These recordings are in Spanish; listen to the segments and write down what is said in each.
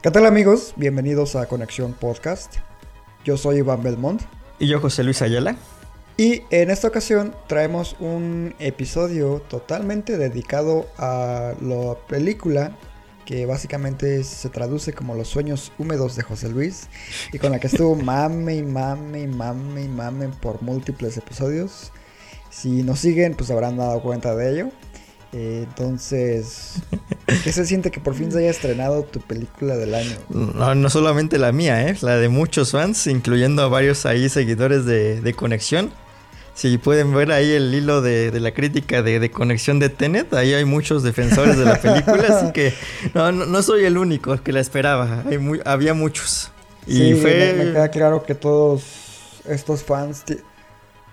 ¿Qué tal amigos? Bienvenidos a Conexión Podcast. Yo soy Iván Belmont. Y yo José Luis Ayala. Y en esta ocasión traemos un episodio totalmente dedicado a la película que básicamente se traduce como Los sueños húmedos de José Luis y con la que estuvo mame y mame y mame y mame por múltiples episodios. Si nos siguen, pues habrán dado cuenta de ello. Eh, entonces, ¿qué se siente que por fin se haya estrenado tu película del año? No, no solamente la mía, ¿eh? la de muchos fans, incluyendo a varios ahí seguidores de, de Conexión. Si pueden ver ahí el hilo de, de la crítica de, de, Conexión de Tenet, ahí hay muchos defensores de la película, así que no, no, no, soy el único que la esperaba, hay muy, había muchos. Y sí, fue... me, me, queda claro que todos estos fans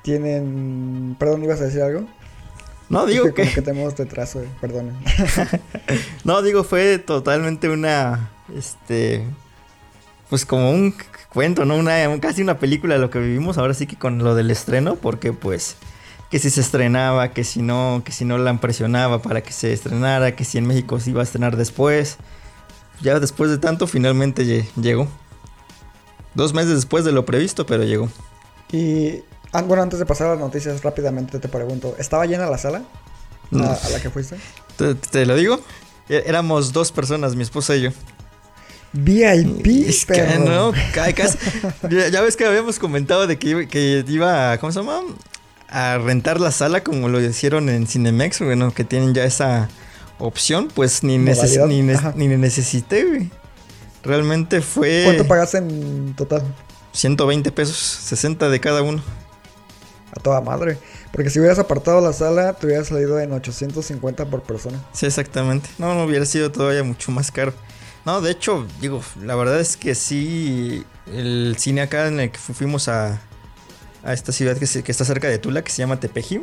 tienen... Perdón, ¿ibas a decir algo? No, digo que... que... Tenemos detraso, eh, perdón. no, digo, fue totalmente una... Este... Pues como un cuento, ¿no? Una, casi una película de lo que vivimos ahora sí que con lo del estreno, porque pues que si se estrenaba, que si no, que si no la presionaba para que se estrenara, que si en México se iba a estrenar después. Ya después de tanto, finalmente llegó. Dos meses después de lo previsto, pero llegó. Y ah, bueno, antes de pasar a las noticias, rápidamente te pregunto, ¿estaba llena la sala? No. A, a, la que fuiste? ¿Te, te lo digo? E-, Éramos dos personas, mi esposa y yo. VIP, es que, pero... no, casi, ya, ves que habíamos comentado de que iba, que iba, ¿cómo se llama? A rentar la sala como lo hicieron en Cinemex, bueno, que tienen ya esa opción, pues ni, neces ni, ne ni, necesité, güey. Realmente fue... ¿Cuánto pagaste en total? 120 pesos, 60 de cada uno. A toda madre. Porque si hubieras apartado la sala, te hubiera salido en 850 por persona. Sí, exactamente. No, no hubiera sido todavía mucho más caro. No, de hecho, digo, la verdad es que sí, el cine acá en el que fuimos a, a esta ciudad que, se, que, está cerca de Tula, que se llama Tepeji.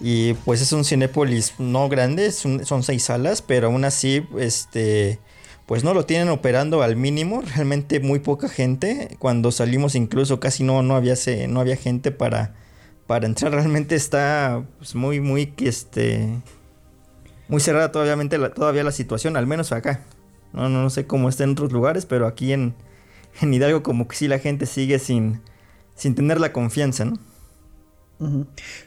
Y pues es un cinépolis no grande, son seis salas, pero aún así, este, pues no lo tienen operando al mínimo, realmente muy poca gente. Cuando salimos incluso casi no, no, había, no había gente para, para entrar, realmente está pues, muy, muy, este, muy cerrada todavía la, todavía la situación, al menos acá. No, no, no sé cómo está en otros lugares, pero aquí en, en Hidalgo como que sí la gente sigue sin, sin tener la confianza, ¿no?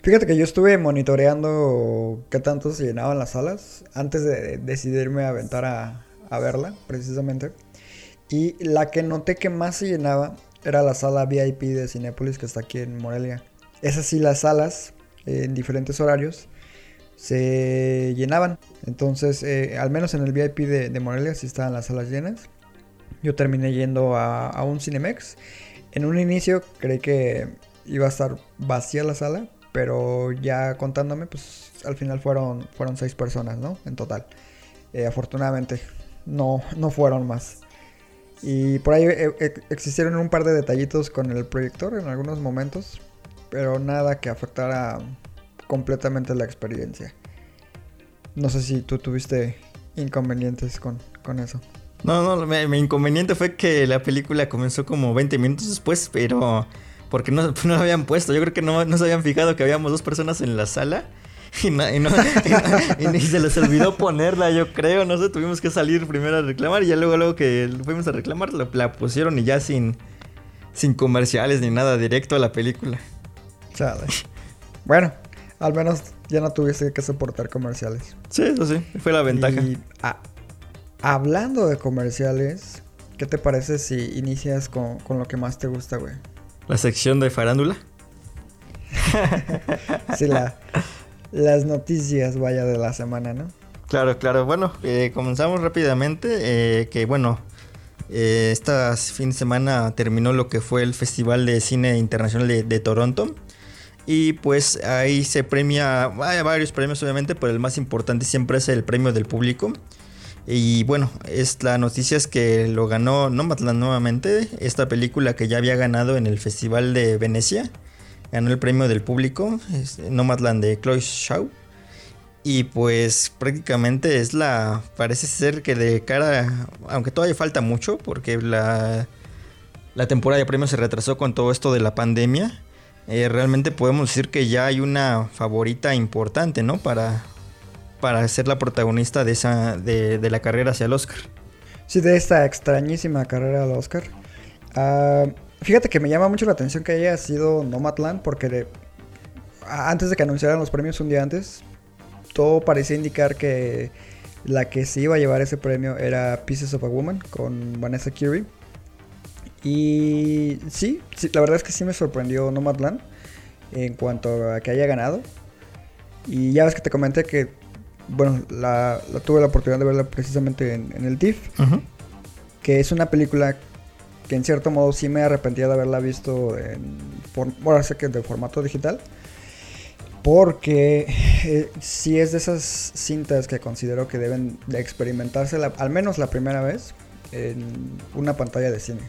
Fíjate que yo estuve monitoreando qué tanto se llenaban las salas antes de decidirme aventar a, a verla, precisamente. Y la que noté que más se llenaba era la sala VIP de Cinépolis que está aquí en Morelia. Esas sí, las salas eh, en diferentes horarios se llenaban. Entonces, eh, al menos en el VIP de, Morelia sí estaban las salas llenas. Yo terminé yendo a, un Cinemex. En un inicio creí que iba a estar vacía la sala, pero ya contándome, pues al final fueron, fueron seis personas, ¿no? En total. Eh, afortunadamente, no, no fueron más. Y por ahí existieron un par de detallitos con el proyector en algunos momentos, pero nada que afectara completamente la experiencia. No sé si tú tuviste inconvenientes con, con eso. No, no, mi, inconveniente fue que la película comenzó como 20 minutos después, pero porque no, no la habían puesto. Yo creo que no, no se habían fijado que habíamos dos personas en la sala. Y, no, y, se les olvidó ponerla, yo creo. No sé, tuvimos que salir primero a reclamar y ya luego, luego que fuimos a reclamar, la, la pusieron y ya sin, sin comerciales ni nada, directo a la película. Chale. Bueno, al menos ya no tuviste que soportar comerciales. Sí, eso sí, fue la ventaja. Y, hablando de comerciales, ¿qué te parece si inicias con, con, lo que más te gusta, güey? La sección de farándula. sí, la, las noticias, vaya, de la semana, ¿no? Claro, claro. Bueno, eh, comenzamos rápidamente. Eh, que bueno, eh, este fin de semana terminó lo que fue el Festival de Cine Internacional de, de Toronto. Y pues ahí se premia, hay varios premios obviamente, pero el más importante siempre es el premio del público. Y bueno, es, la noticia es que lo ganó Nomadland nuevamente, esta película que ya había ganado en el Festival de Venecia. Ganó el premio del público, Nomadland de Chloe Shaw. Y pues prácticamente es la. Parece ser que de cara. Aunque todavía falta mucho, porque la, la temporada de premios se retrasó con todo esto de la pandemia. Eh, realmente podemos decir que ya hay una favorita importante, ¿no? Para, para ser la protagonista de, esa, de, la carrera hacia el Oscar. Sí, de esta extrañísima carrera al Oscar. Ah, fíjate que me llama mucho la atención que haya sido Nomadland porque antes de que anunciaran los premios un día antes, todo parecía indicar que la que se iba a llevar ese premio era Pieces of a Woman con Vanessa Kirby. Y sí, sí, la verdad es que sí me sorprendió Nomadland en cuanto a que haya ganado. Y ya ves que te comenté que, bueno, la, la tuve la oportunidad de verla precisamente en, en el TIFF que es una película que en cierto modo sí me arrepentía de haberla visto en ahora sé que de formato digital porque eh, sí es de esas cintas que considero que deben de experimentarse la- al menos la primera vez en una pantalla de cine.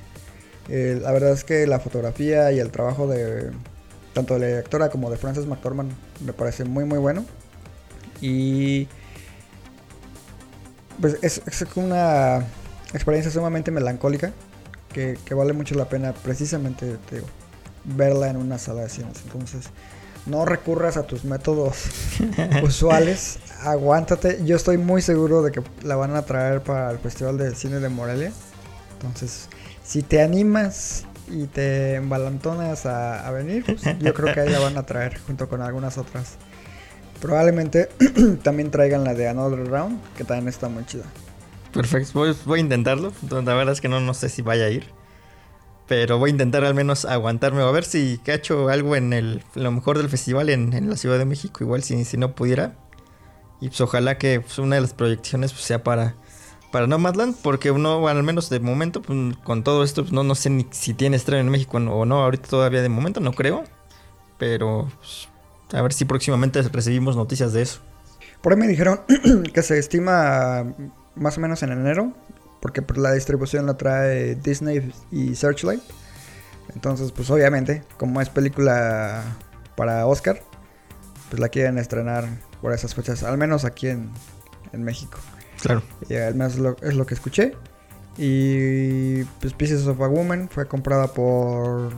Eh, la verdad es que la fotografía y el trabajo de tanto de la directora como de Frances McDormand me parece muy muy bueno y pues es, es una experiencia sumamente melancólica que, que vale mucho la pena precisamente digo, verla en una sala de cines. Entonces, no recurras a tus métodos usuales, aguántate. Yo estoy muy seguro de que la van a traer para el Festival de Cine de Morelia. Entonces, si te animas y te embalantonas a, venir, pues, yo creo que ahí la van a traer junto con algunas otras. Probablemente también traigan la de Another Round, que también está muy chida. Perfecto, voy, a intentarlo. La verdad es que no, no sé si vaya a ir. Pero voy a intentar al menos aguantarme. A ver si cacho algo en el lo mejor del festival en, en la Ciudad de México. Igual si, si no pudiera. Y pues ojalá que pues, una de las proyecciones pues, sea para, para Nomadland. Porque uno, al menos de momento, pues, con todo esto, pues, no, no sé ni si tiene estreno en México o no. Ahorita todavía de momento no creo. Pero pues, a ver si próximamente recibimos noticias de eso. Por ahí me dijeron que se estima más o menos en enero, porque la distribución la trae Disney y Searchlight. Entonces, pues obviamente, como es película para Oscar, pues la quieren estrenar por esas fechas, al menos aquí en, en México. Claro. Y menos lo- es lo que escuché. Y pues Pieces of a Woman fue comprada por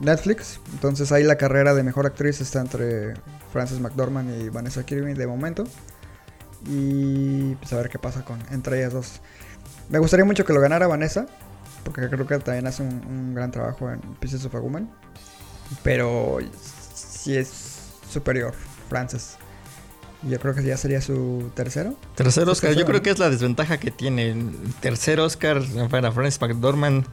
Netflix. Entonces ahí la carrera de mejor actriz está entre Frances McDormand y Vanessa Kirby de momento. Y pues a ver qué pasa con entre ellas dos. Me gustaría mucho que lo ganara Vanessa. Porque creo que también hace un, un gran trabajo en Pieces of a Woman. Pero sí es superior Frances. Yo creo que ya sería su tercero. Tercer Oscar, yo creo que es la desventaja que tiene. El tercer Oscar para Frances McDormand.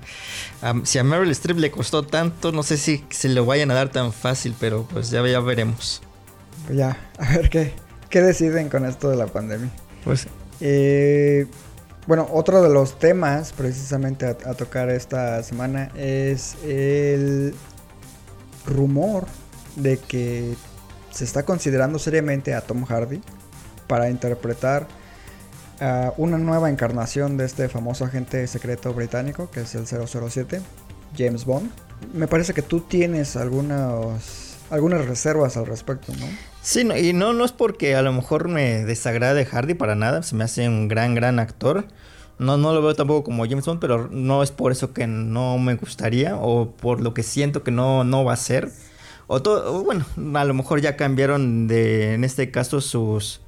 Si a Meryl Streep le costó tanto, no sé si se lo vayan a dar tan fácil, pero pues ya, ya veremos. Pues ya, a ver qué, qué deciden con esto de la pandemia. Pues Eh, bueno, otro de los temas precisamente a, a tocar esta semana es el rumor de que se está considerando seriamente a Tom Hardy para interpretar a una nueva encarnación de este famoso agente secreto británico que es el 007, James Bond. Me parece que tú tienes algunas, algunas reservas al respecto, ¿no? Sí, no, y no, no es porque a lo mejor me desagrade Hardy para nada, se me hace un gran, gran actor. No, no lo veo tampoco como James Bond, pero no es por eso que no me gustaría o por lo que siento que no, no va a ser. O todo, bueno, a lo mejor ya cambiaron de, en este caso, sus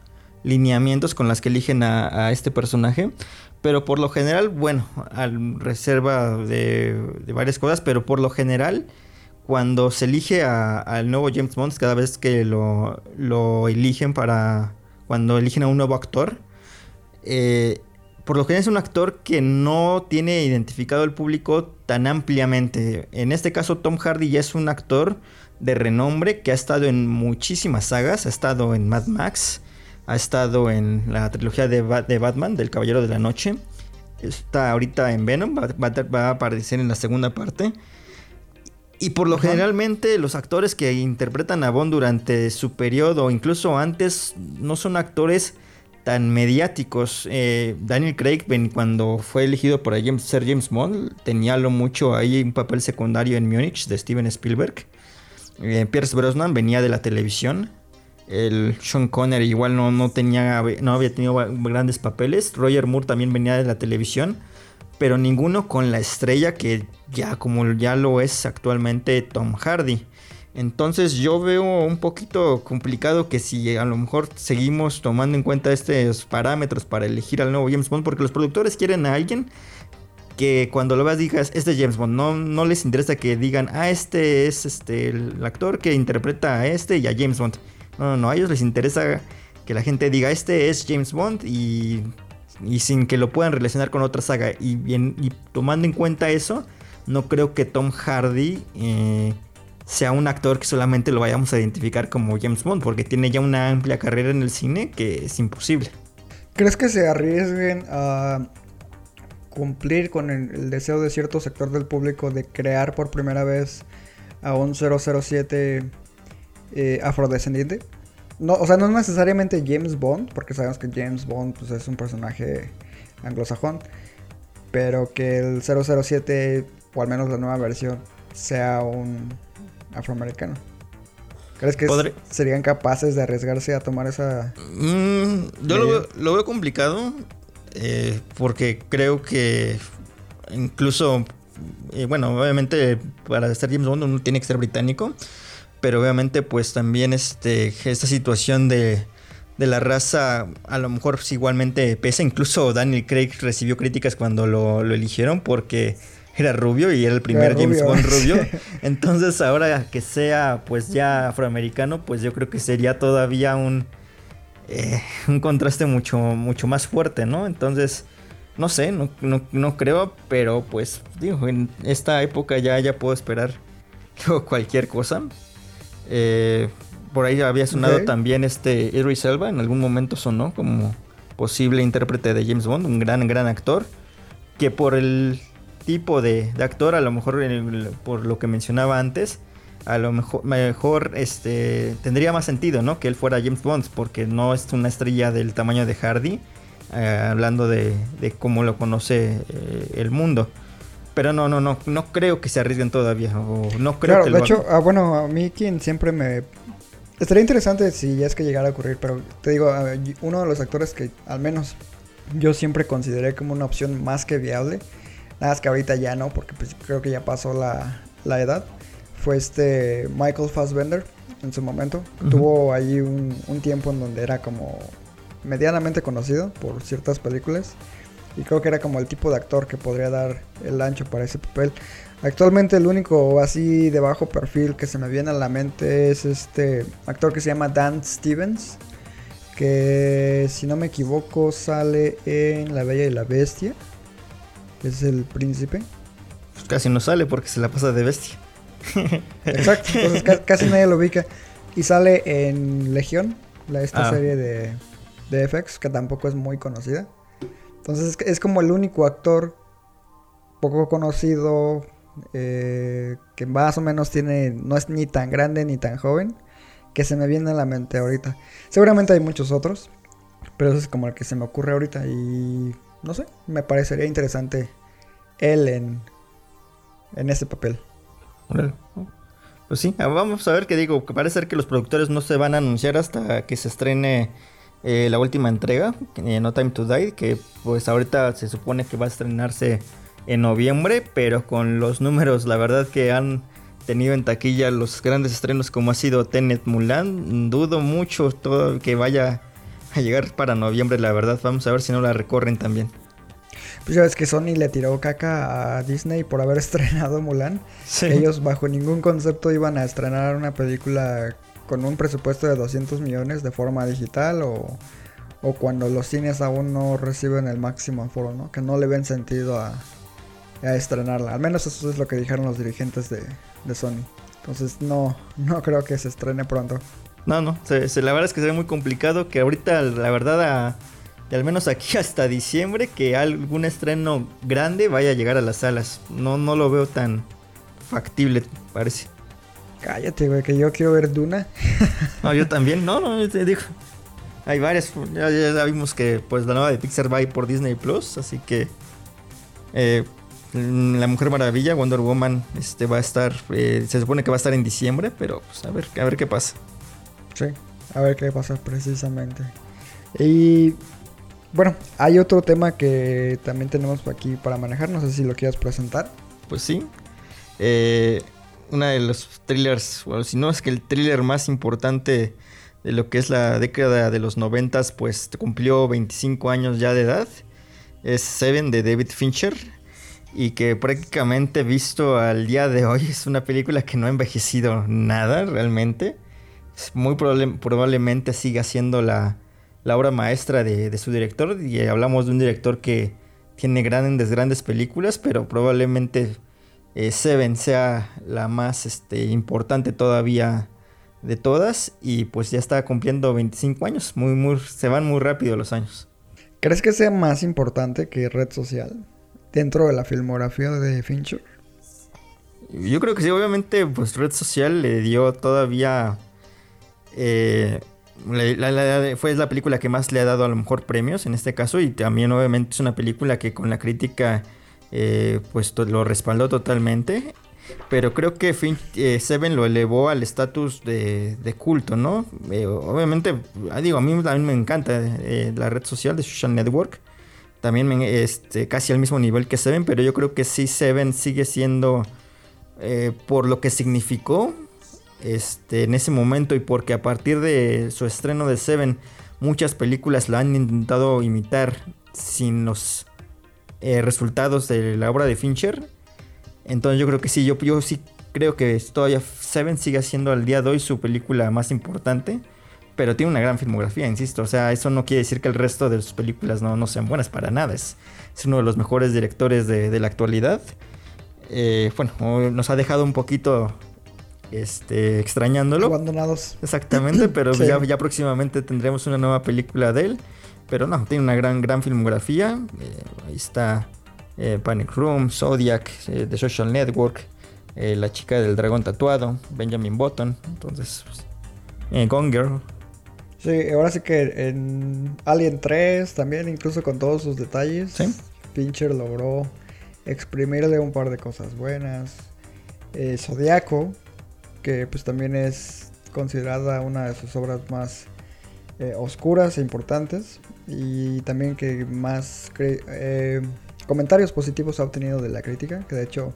lineamientos con las que eligen a, este personaje. Pero por lo general, bueno, al reserva de, de varias cosas, pero por lo general, cuando se elige al nuevo James Bond, cada vez que lo, lo eligen para. Cuando eligen a un nuevo actor, eh, por lo general es un actor que no tiene identificado al público tan ampliamente. En este caso, Tom Hardy ya es un actor de renombre que ha estado en muchísimas sagas. Ha estado en Mad Max, ha estado en la trilogía de, Ba- de Batman, del Caballero de la Noche. Está ahorita en Venom, va, va- va a aparecer en la segunda parte. Y por lo generalmente los actores que interpretan a Bond durante su periodo o incluso antes no son actores tan mediáticos. Eh, Daniel Craig, cuando fue elegido por James, ser James Bond, tenía lo mucho ahí un papel secundario en Múnich de Steven Spielberg. Eh, Pierce Brosnan venía de la televisión. El Sean Connery igual no, no, tenía, no había tenido grandes papeles. Roger Moore también venía de la televisión. Pero ninguno con la estrella que ya como ya lo es actualmente Tom Hardy. Entonces yo veo un poquito complicado que si a lo mejor seguimos tomando en cuenta estos parámetros para elegir al nuevo James Bond, porque los productores quieren a alguien que cuando lo veas digas, este es James Bond, no, no les interesa que digan, ah, este es este, el actor que interpreta a este y a James Bond. No, no, no, a ellos les interesa que la gente diga, este es James Bond y, y sin que lo puedan relacionar con otra saga. Y, bien, tomando en cuenta eso, no creo que Tom Hardy... Eh, sea un actor que solamente lo vayamos a identificar como James Bond, porque tiene ya una amplia carrera en el cine que es imposible. ¿Crees que se arriesguen a cumplir con el, deseo de cierto sector del público de crear por primera vez a un 007 eh, afrodescendiente? No, o sea, no es necesariamente James Bond, porque sabemos que James Bond pues, es un personaje anglosajón, pero que el 007, o al menos la nueva versión, sea un afroamericano. ¿Crees que serían capaces de arriesgarse a tomar esa... Mm, yo lo veo, complicado eh, porque creo que incluso, eh, bueno, obviamente para estar James Bond uno tiene que ser británico, pero obviamente pues también este, esta situación de, de la raza a lo mejor igualmente pesa, incluso Daniel Craig recibió críticas cuando lo, lo eligieron porque era rubio y era el primer James Bond rubio. Entonces ahora que sea pues ya afroamericano, pues yo creo que sería todavía un, eh, un contraste mucho, mucho más fuerte, ¿no? Entonces, no sé, no, no, creo, pero pues digo, en esta época ya, ya puedo esperar cualquier cosa. Eh, por ahí había sonado también este Idris Elba, en algún momento sonó como posible intérprete de James Bond, un gran, gran actor, que por el tipo de, actor, a lo mejor por lo que mencionaba antes, a lo mejor, mejor este, tendría más sentido, ¿no? Que él fuera James Bond, porque no es una estrella del tamaño de Hardy, eh, hablando de, cómo lo conoce eh, el mundo. Pero no, no, no, no creo que se arriesguen todavía. O no creo claro, de hecho, ah, bueno, a mí quien siempre me... Estaría interesante si ya es que llegara a ocurrir, pero te digo, uno de los actores que al menos yo siempre consideré como una opción más que viable Nada más que ahorita ya no, porque pues creo que ya pasó la, la edad. Fue este Michael Fassbender en su momento. Tuvo ahí un, un, tiempo en donde era como medianamente conocido por ciertas películas. Y creo que era como el tipo de actor que podría dar el ancho para ese papel. Actualmente el único así de bajo perfil que se me viene a la mente es este actor que se llama Dan Stevens. Que si no me equivoco sale en La Bella y la Bestia es el príncipe. Pues casi no sale porque se la pasa de bestia. Exacto, entonces casi nadie lo ubica. Y sale en Legión, la, esta ah. serie de, de FX, que tampoco es muy conocida. Entonces es, como el único actor poco conocido, eh, que más o menos tiene, no es ni tan grande ni tan joven, que se me viene a la mente ahorita. Seguramente hay muchos otros, pero eso es como el que se me ocurre ahorita y no sé, me parecería interesante él en, en ese papel. Pues sí, vamos a ver qué digo. Parece ser que los productores no se van a anunciar hasta que se estrene eh, la última entrega, No Time to Die, que pues ahorita se supone que va a estrenarse en noviembre, pero con los números, la verdad que han tenido en taquilla los grandes estrenos como ha sido Tenet Mulan, dudo mucho todo que vaya a llegar para noviembre, la verdad. Vamos a ver si no la recorren también. Pues ya ves que Sony le tiró caca a Disney por haber estrenado Mulan. Ellos bajo ningún concepto iban a estrenar una película con un presupuesto de 200 millones de forma digital o, o cuando los cines aún no reciben el máximo aforo, ¿no? Que no le ven sentido a, a estrenarla. Al menos eso es lo que dijeron los dirigentes de, de Sony. Entonces no, no creo que se estrene pronto. No, no, se, la verdad es que se ve muy complicado que ahorita, la verdad, al menos aquí hasta diciembre, que algún estreno grande vaya a llegar a las salas. No, no lo veo tan factible, parece. Cállate, güey, que yo quiero ver Duna. no, yo también, no, no, te digo. Hay varias. Ya, ya- ya vimos que pues la nueva de Pixar va a ir por Disney Plus. Así que. eh, la Mujer Maravilla, Wonder Woman, este va a estar. eh, se supone que va a estar en diciembre, pero pues a ver, a ver qué pasa. Sí, a ver qué pasa precisamente. Y bueno, hay otro tema que también tenemos aquí para manejar. No sé si lo quieras presentar. Pues sí. Eh, una de los thrillers, bueno, si no es que el thriller más importante de lo que es la década de los noventas, pues cumplió 25 años ya de edad. Es Seven de David Fincher. Y que prácticamente visto al día de hoy es una película que no ha envejecido nada realmente. Muy probable- probablemente siga siendo la, la obra maestra de, de su director. Y hablamos de un director que tiene grandes, grandes películas, pero probablemente eh, Seven sea la más este, importante todavía de todas. Y pues ya está cumpliendo 25 años. Muy, muy, se van muy rápido los años. ¿Crees que sea más importante que red social dentro de la filmografía de Fincher? Yo creo que sí, obviamente, pues Red Social le dio todavía. eh, fue la película que más le ha dado a lo mejor premios en este caso. Y también, obviamente, es una película que con la crítica, eh, pues lo respaldó totalmente. Pero creo que Fin- eh, Seven lo elevó al estatus de, de culto, ¿no? Eh, obviamente, ah, digo, a mí también me encanta eh, la red social de Social Network. También este, casi al mismo nivel que Seven, pero yo creo que sí Seven sigue siendo por lo que significó este, en ese momento y porque a partir de su estreno de Seven muchas películas la han intentado imitar sin los eh, resultados de la obra de Fincher. Entonces yo creo que sí, yo, yo sí creo que todavía Seven sigue siendo al día de hoy su película más importante. Pero tiene una gran filmografía, insisto. O sea, eso no quiere decir que el resto de sus películas no, no sean buenas para nada. Es, es uno de los mejores directores de, de la actualidad. Eh, bueno, nos ha dejado un poquito este, extrañándolo. Abandonados. Exactamente, pero Sí. ya, ya próximamente tendremos una nueva película de él. Pero no, tiene una gran, gran filmografía. Eh, ahí está eh, Panic Room, Zodiac, eh, The Social Network, La chica del dragón tatuado, Benjamin Button. Entonces, pues, Gone Girl. Sí, ahora sí que en Alien 3 también, incluso con todos sus detalles, Sí. Fincher logró exprimirle un par de cosas buenas. Zodiaco, que pues también es considerada una de sus obras más eh, oscuras e importantes. Y también que más eh, comentarios positivos ha obtenido de la crítica, que de hecho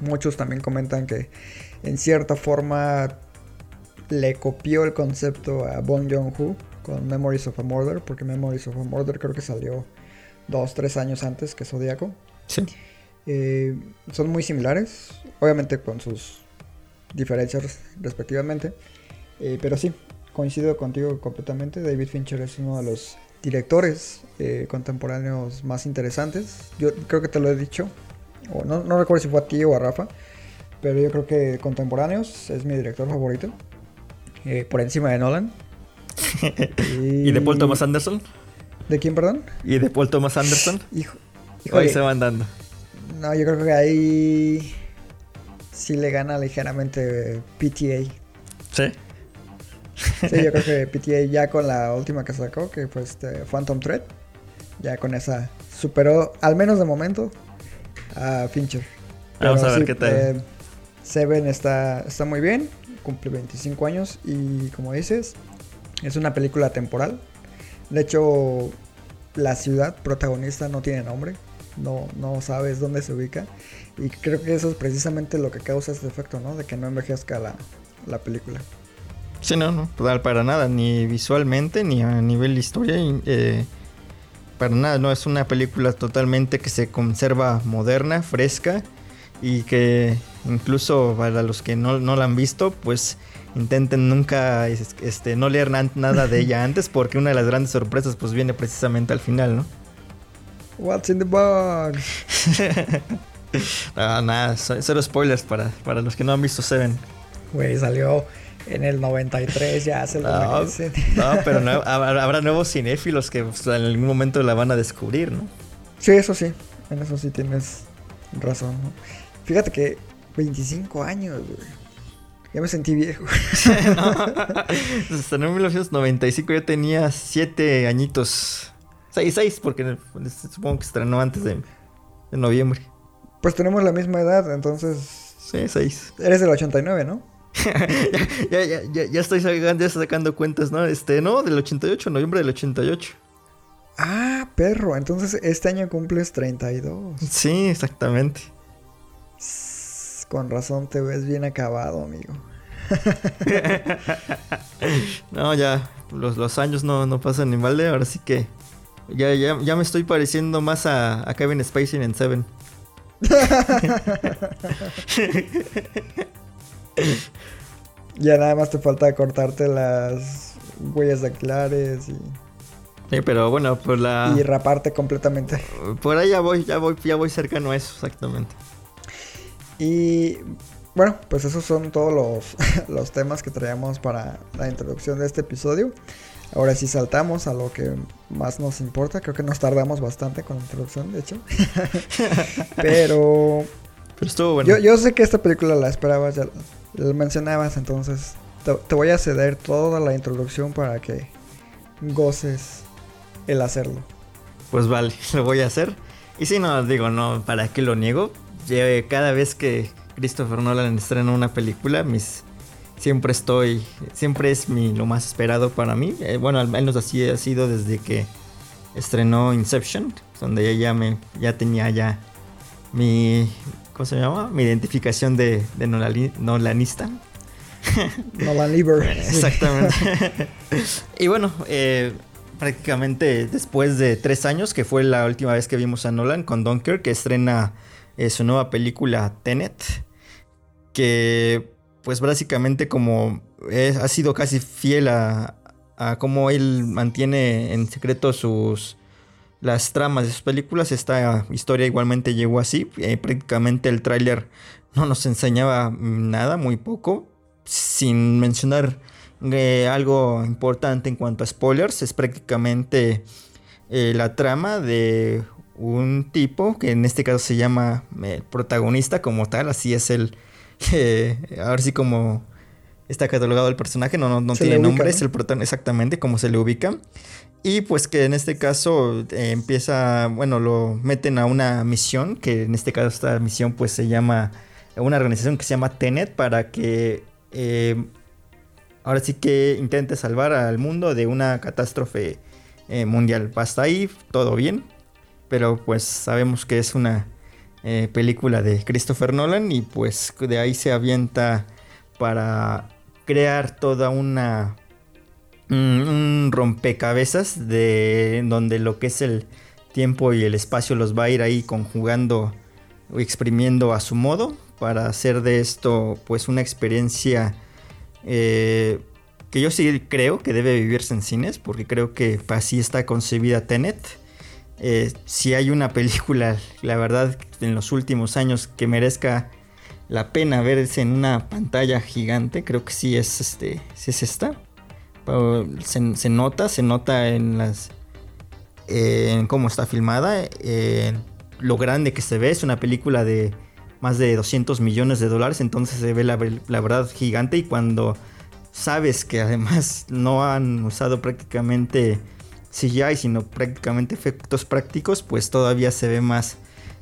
muchos también comentan que en cierta forma le copió el concepto a Bong Joon-ho con Memories of a Murder, porque Memories of a Murder creo que salió dos, tres años antes que Zodiaco. Sí. Eh, son muy similares, obviamente con sus diferencias respectivamente, Eh, pero sí, coincido contigo completamente. David Fincher es uno de los directores eh, contemporáneos más interesantes. Yo creo que te lo he dicho, o no, no recuerdo si fue a ti o a Rafa, pero yo creo que contemporáneos es mi director favorito, eh, por encima de Nolan. ¿Y de Paul Thomas Anderson? ¿De quién, perdón? ¿Y de Paul Thomas Anderson? Hijo, Ahí híjole. se van dando. No, yo creo que ahí sí le gana ligeramente PTA. Sí. Sí, yo creo que PTA ya con la última que sacó, que fue este Phantom Thread, ya con esa superó, al menos de momento, a Fincher. Vamos a ver qué tal. eh, Seven está, está muy bien, cumple 25 años y como dices, es una película temporal. De hecho, la ciudad protagonista no tiene nombre, no, no sabes dónde se ubica. Y creo que eso es precisamente lo que causa este efecto, ¿no? De que no envejezca la, la película. Sí, no, no, total, para nada, ni visualmente, ni a nivel historia, y, eh, para nada, no, es una película totalmente que se conserva moderna, fresca, y que incluso para los que no, no la han visto, pues intenten nunca es- este, no leer na- nada de ella antes, porque una de las grandes sorpresas pues viene precisamente al final, ¿no? What's in the box? Ah, nada, cero spoilers para, para los que no han visto Seven. Güey, salió en el 93, ya se lo No, merecen. no, pero no- habrá nuevos cinéfilos que pues, en algún momento la van a descubrir, ¿no? Sí, eso sí, en eso sí tienes razón. ¿no? Fíjate que 25 años, güey. Ya me sentí viejo. no. Estrenó en 1995, yo tenía 7 añitos. 6, 6, porque supongo que estrenó antes de, de noviembre. Pues tenemos la misma edad, entonces... Sí, 6. Eres del 89, ¿no? ya, ya, ya, ya, estoy sacando, cuentas, ¿no? Este, no, del 88, noviembre del 88. Ah, perro, entonces este año cumples 32. Sí, exactamente. Con razón te ves bien acabado, amigo. no, ya, los, los años no, no, pasan ni balde, ahora sí que ya, ya, ya me estoy pareciendo más a, a Kevin Spacey en Seven. ya nada más te falta cortarte las huellas dactilares y... Sí, pero bueno, por la... Y raparte completamente. Por ahí ya voy, ya voy, ya voy cercano a eso, exactamente. Y bueno, pues esos son todos los, los temas que traíamos para la introducción de este episodio. Ahora sí saltamos a lo que más nos importa. Creo que nos tardamos bastante con la introducción, de hecho. Pero... Pero estuvo bueno. Yo, yo, sé que esta película la esperabas, ya la mencionabas, entonces te, te voy a ceder toda la introducción para que goces el hacerlo. Pues vale, lo voy a hacer. Y si no, digo, no, ¿para qué lo niego? Cada vez que Christopher Nolan estrena una película, mis siempre estoy, siempre es mi, lo más esperado para mí. Eh, bueno, al menos así ha sido desde que estrenó Inception, donde ya, ya, me, ya tenía ya mi, ¿cómo se llama? Mi identificación de, de Nolani, Nolanista. Nolan Lieber. Exactamente. y bueno, eh, prácticamente después de tres años, que fue la última vez que vimos a Nolan con Dunkirk, que estrena eh, su nueva película Tenet, que pues básicamente como ha sido casi fiel a, a cómo él mantiene en secreto sus las tramas de sus películas, esta historia igualmente llegó así, eh, prácticamente el tráiler no nos enseñaba nada, muy poco, sin mencionar eh, algo importante en cuanto a spoilers, es prácticamente eh, la trama de un tipo que en este caso se llama el protagonista como tal, así es el, eh, ahora sí como está catalogado el personaje, no, no, no tiene nombre, es el protagonista exactamente como se le ubica. Y pues que en este caso eh, empieza, bueno, lo meten a una misión, que en este caso esta misión pues se llama, una organización que se llama Tenet para que eh, ahora sí que intente salvar al mundo de una catástrofe eh, mundial. Hasta ahí todo bien, pero pues sabemos que es una eh, película de Christopher Nolan y pues de ahí se avienta para crear toda una un rompecabezas de donde lo que es el tiempo y el espacio los va a ir ahí conjugando o exprimiendo a su modo para hacer de esto pues una experiencia eh, que yo sí creo que debe vivirse en cines porque creo que así está concebida Tenet eh, si hay una película la verdad en los últimos años que merezca la pena verse en una pantalla gigante creo que sí es este sí es esta se, nota, se nota en las. En cómo está filmada, lo grande que se ve. Es una película de más de 200 millones de dólares, entonces se ve la verdad gigante. Y cuando sabes que además no han usado prácticamente CGI, sino prácticamente efectos prácticos, pues todavía se ve más,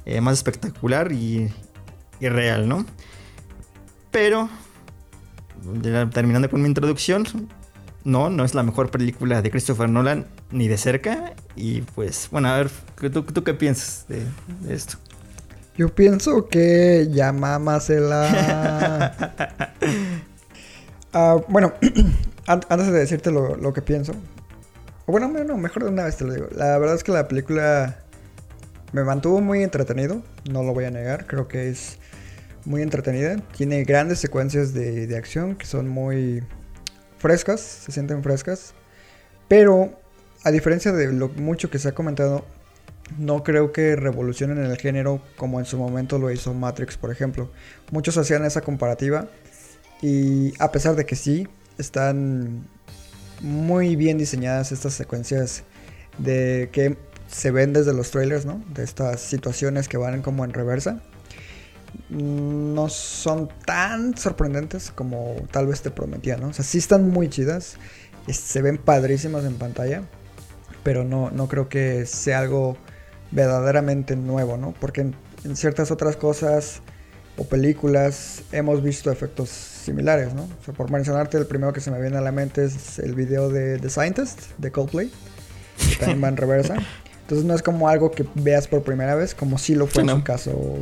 eh, más espectacular y, y real, ¿no? Pero, terminando con mi introducción, no, no es la mejor película de Christopher Nolan ni de cerca. Y pues, bueno, a ver, ¿tú, tú qué piensas de, de, esto? Yo pienso que ya mamasela. uh, bueno, antes de decirte lo, lo que pienso. O bueno, no, mejor de una vez te lo digo. La verdad es que la película me mantuvo muy entretenido. No lo voy a negar. Creo que es muy entretenida. Tiene grandes secuencias de, de acción que son muy frescas, se sienten frescas. Pero a diferencia de lo mucho que se ha comentado, no creo que revolucionen el género como en su momento lo hizo Matrix, por ejemplo. Muchos hacían esa comparativa y a pesar de que sí, están muy bien diseñadas estas secuencias de que se ven desde los trailers, ¿no? De estas situaciones que van como en reversa. no son tan sorprendentes como tal vez te prometía, ¿no? O sea, sí están muy chidas, se ven padrísimas en pantalla, pero no, no creo que sea algo verdaderamente nuevo, ¿no? Porque en, en ciertas otras cosas o películas hemos visto efectos similares, ¿no? O sea, por mencionarte, el primero que se me viene a la mente es el video de The Scientist de Coldplay, que también va en reversa. Entonces no es como algo que veas por primera vez, como si lo fue en su caso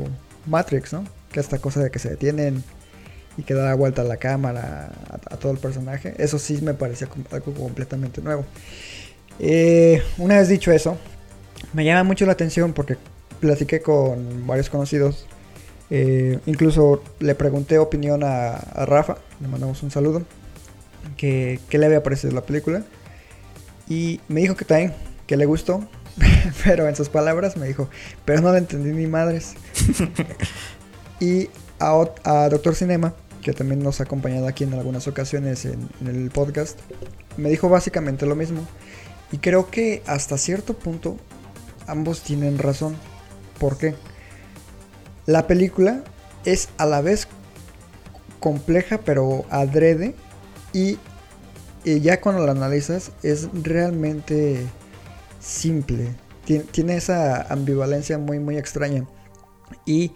Matrix, ¿no? Que esta cosa de que se detienen y que da la vuelta a la cámara, a, todo el personaje. Eso sí me parecía algo completamente nuevo. Eh, una vez dicho eso, me llama mucho la atención porque platiqué con varios conocidos. Eh, incluso le pregunté opinión a, Rafa, le mandamos un saludo, que, que, le había parecido la película. Y me dijo que también, que le gustó, pero en sus palabras me dijo, pero no le entendí ni madres. y a, a, Doctor Cinema, que también nos ha acompañado aquí en algunas ocasiones en, el podcast, me dijo básicamente lo mismo. Y creo que hasta cierto punto ambos tienen razón. ¿Por qué? La película es a la vez compleja pero adrede y, ya cuando la analizas es realmente simple. Tiene, esa ambivalencia muy, muy extraña. ¿Y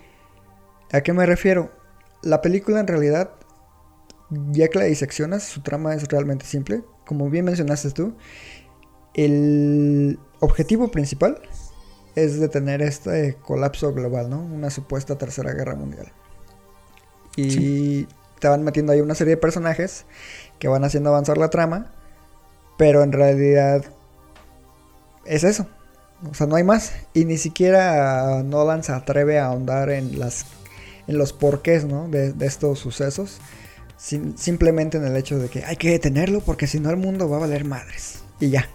a qué me refiero? La película en realidad, ya que la diseccionas, su trama es realmente simple. Como bien mencionaste tú, el objetivo principal es detener este colapso global, ¿no? Una supuesta tercera guerra mundial. Y te van metiendo ahí una serie de personajes que van haciendo avanzar la trama, pero en realidad es eso. O sea, no hay más. Y ni siquiera Nolan se atreve a ahondar en las en los porqués, ¿no? De, estos sucesos. simplemente en el hecho de que hay que detenerlo porque si no el mundo va a valer madres. Y ya.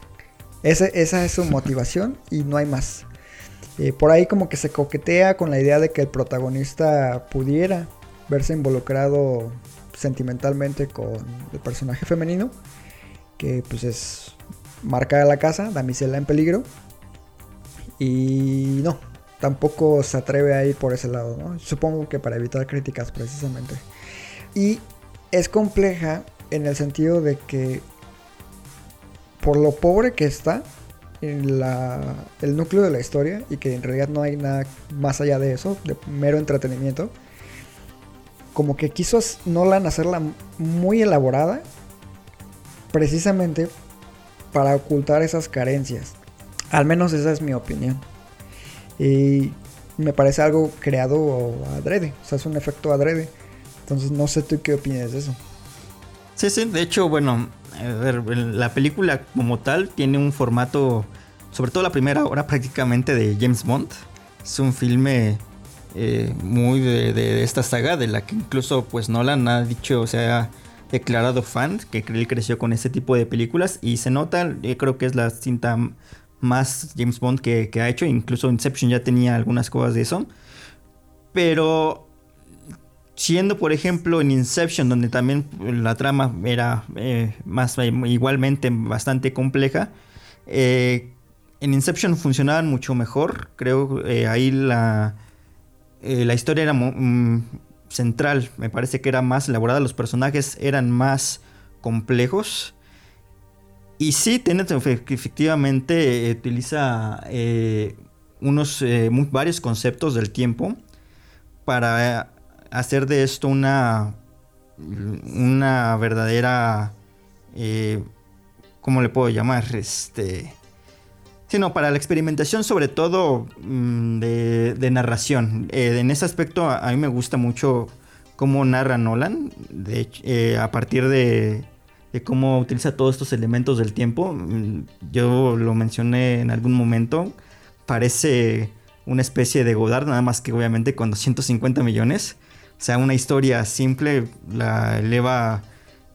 esa es su motivación y no hay más. Eh, por ahí como que se coquetea con la idea de que el protagonista pudiera verse involucrado sentimentalmente con el personaje femenino. Que pues es marca de la casa, damisela en peligro. Y no, tampoco se atreve a ir por ese lado, ¿no? Supongo que para evitar críticas precisamente. Y es compleja en el sentido de que por lo pobre que está la, el núcleo de la historia y que en realidad no hay nada más allá de eso, de mero entretenimiento, como que quiso Nolan hacerla muy elaborada precisamente para ocultar esas carencias. Al menos esa es mi opinión. Y me parece algo creado adrede. O sea, es un efecto adrede. Entonces no sé tú qué opinas de eso. Sí, sí, de hecho, bueno, la película como tal tiene un formato, sobre todo la primera hora prácticamente de James Bond. Es un filme eh, muy de, de, esta saga, de la que incluso pues Nolan ha dicho, o sea, declarado fan, que él creció con ese tipo de películas y se nota, eh, creo que es la cinta más James Bond que, ha hecho, incluso Inception ya tenía algunas cosas de eso, pero siendo por ejemplo en Inception donde también la trama era eh, más igualmente bastante compleja, en Inception funcionaban mucho mejor, creo ahí la, la historia era mm, central. Me parece que era más elaborada. Los personajes eran más complejos. Y sí, Tenet efectivamente eh, utiliza eh, unos eh, varios conceptos del tiempo para hacer de esto una, una verdadera, ¿cómo le puedo llamar? Este, sino para la experimentación sobre todo mm, de, narración. Eh, en ese aspecto a, mí me gusta mucho cómo narra Nolan, eh, a partir de, cómo utiliza todos estos elementos del tiempo. Mm, yo lo mencioné en algún momento, parece una especie de Godard, nada más que obviamente con 250 millones. O sea, una historia simple la eleva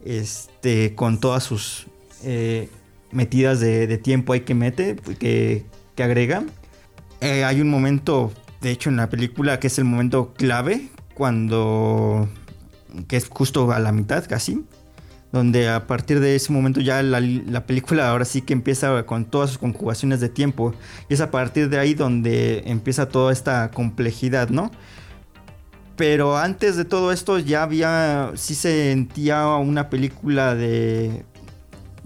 este, con todas sus eh, metidas de, tiempo hay que mete, que, que agrega. Eh, hay un momento, de hecho, en la película que es el momento clave, cuando. que es justo a la mitad casi. Donde a partir de ese momento ya la, la película ahora sí que empieza con todas sus conjugaciones de tiempo. Y es a partir de ahí donde empieza toda esta complejidad, ¿no? Pero antes de todo esto ya había, sí se sentía una película de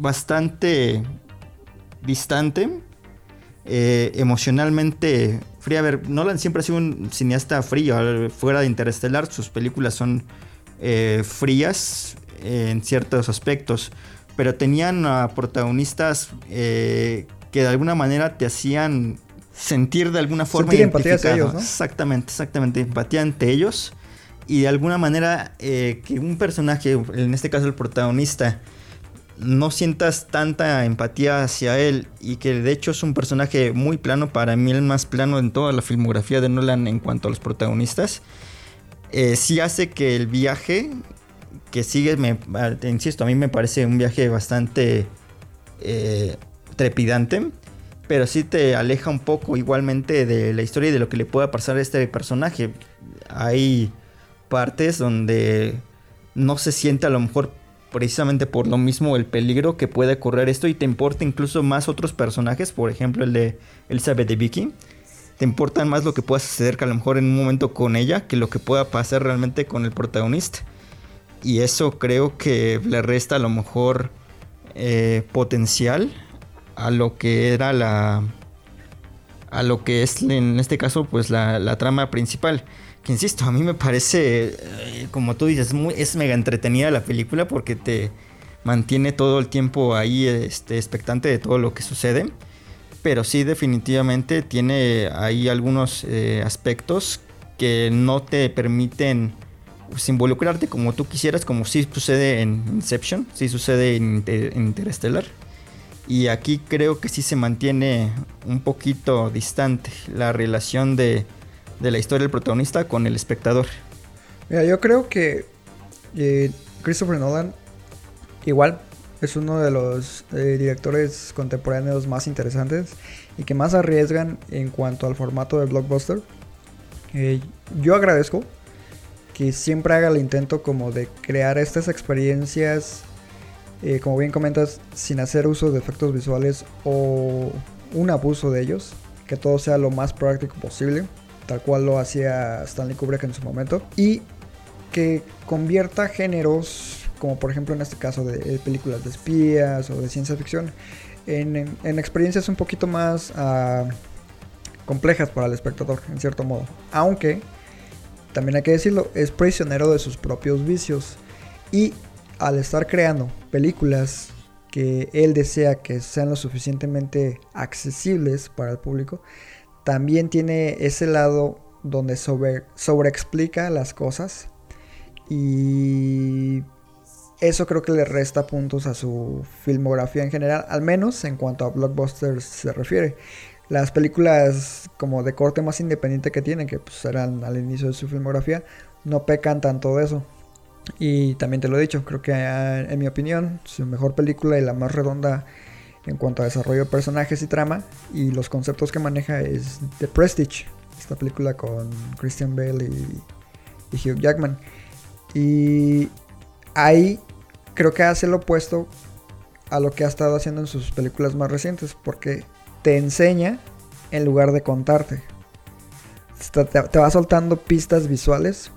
bastante distante, eh, emocionalmente fría. A ver, Nolan siempre ha sido un cineasta frío, fuera de Interestelar, sus películas son eh, frías en ciertos aspectos, pero tenían a protagonistas eh, que de alguna manera te hacían sentir de alguna forma Sentir empatía hacia identificado. ellos, ¿no? Exactamente, exactamente, empatía ante ellos y de alguna manera eh, que un personaje, en este caso el protagonista, no sientas tanta empatía hacia él y que de hecho es un personaje muy plano, para mí el más plano en toda la filmografía de Nolan en cuanto a los protagonistas, eh, sí hace que el viaje que sigue, me, insisto, a mí me parece un viaje bastante eh, trepidante, pero sí te aleja un poco igualmente de la historia y de lo que le pueda pasar a este personaje. Hay partes donde no se siente a lo mejor precisamente por lo mismo el peligro que puede correr esto y te importa incluso más otros personajes, por ejemplo el de Elizabeth de Vicky. Te importa más lo que pueda suceder que a lo mejor en un momento con ella que lo que pueda pasar realmente con el protagonista. Y eso creo que le resta a lo mejor eh, potencial a lo que era la... A lo que es en este caso pues la trama principal. Que insisto, a mí me parece, eh, como tú dices, es mega entretenida la película porque te mantiene todo el tiempo ahí este, expectante de todo lo que sucede. Pero sí definitivamente tiene ahí algunos eh, aspectos que no te permiten pues, involucrarte como tú quisieras, como sí sucede en Inception, sí sucede en Interstellar. Y aquí creo que sí se mantiene un poquito distante la relación de, de la historia del protagonista con el espectador. Mira, yo creo que eh, Christopher Nolan igual es uno de los eh, directores contemporáneos más interesantes y que más arriesgan en cuanto al formato de blockbuster. Eh, yo agradezco que siempre haga el intento como de crear estas experiencias, eh, como bien comentas, sin hacer uso de efectos visuales o un abuso de ellos, que todo sea lo más práctico posible, tal cual lo hacía Stanley Kubrick en su momento, y que convierta géneros, como por ejemplo en este caso de eh, películas de espías o de ciencia ficción, en, en- en experiencias un poquito más ah, complejas para el espectador, en cierto modo. Aunque, también hay que decirlo, es prisionero de sus propios vicios. Y al estar creando películas que él desea que sean lo suficientemente accesibles para el público, también tiene ese lado donde sobre, sobreexplica las cosas y eso creo que le resta puntos a su filmografía en general, al menos en cuanto a blockbusters se refiere. Las películas como de corte más independiente que tiene, que pues al inicio de su filmografía, no pecan tanto de eso. Y también te lo he dicho, creo que ah, en mi opinión, su mejor película y la más redonda en cuanto a desarrollo de personajes y trama y los conceptos que maneja es The Prestige, esta película con Christian Bale y, y Hugh Jackman. Y ahí creo que hace lo opuesto a lo que ha estado haciendo en sus películas más recientes, porque te enseña en lugar de contarte. Te, va soltando pistas visuales.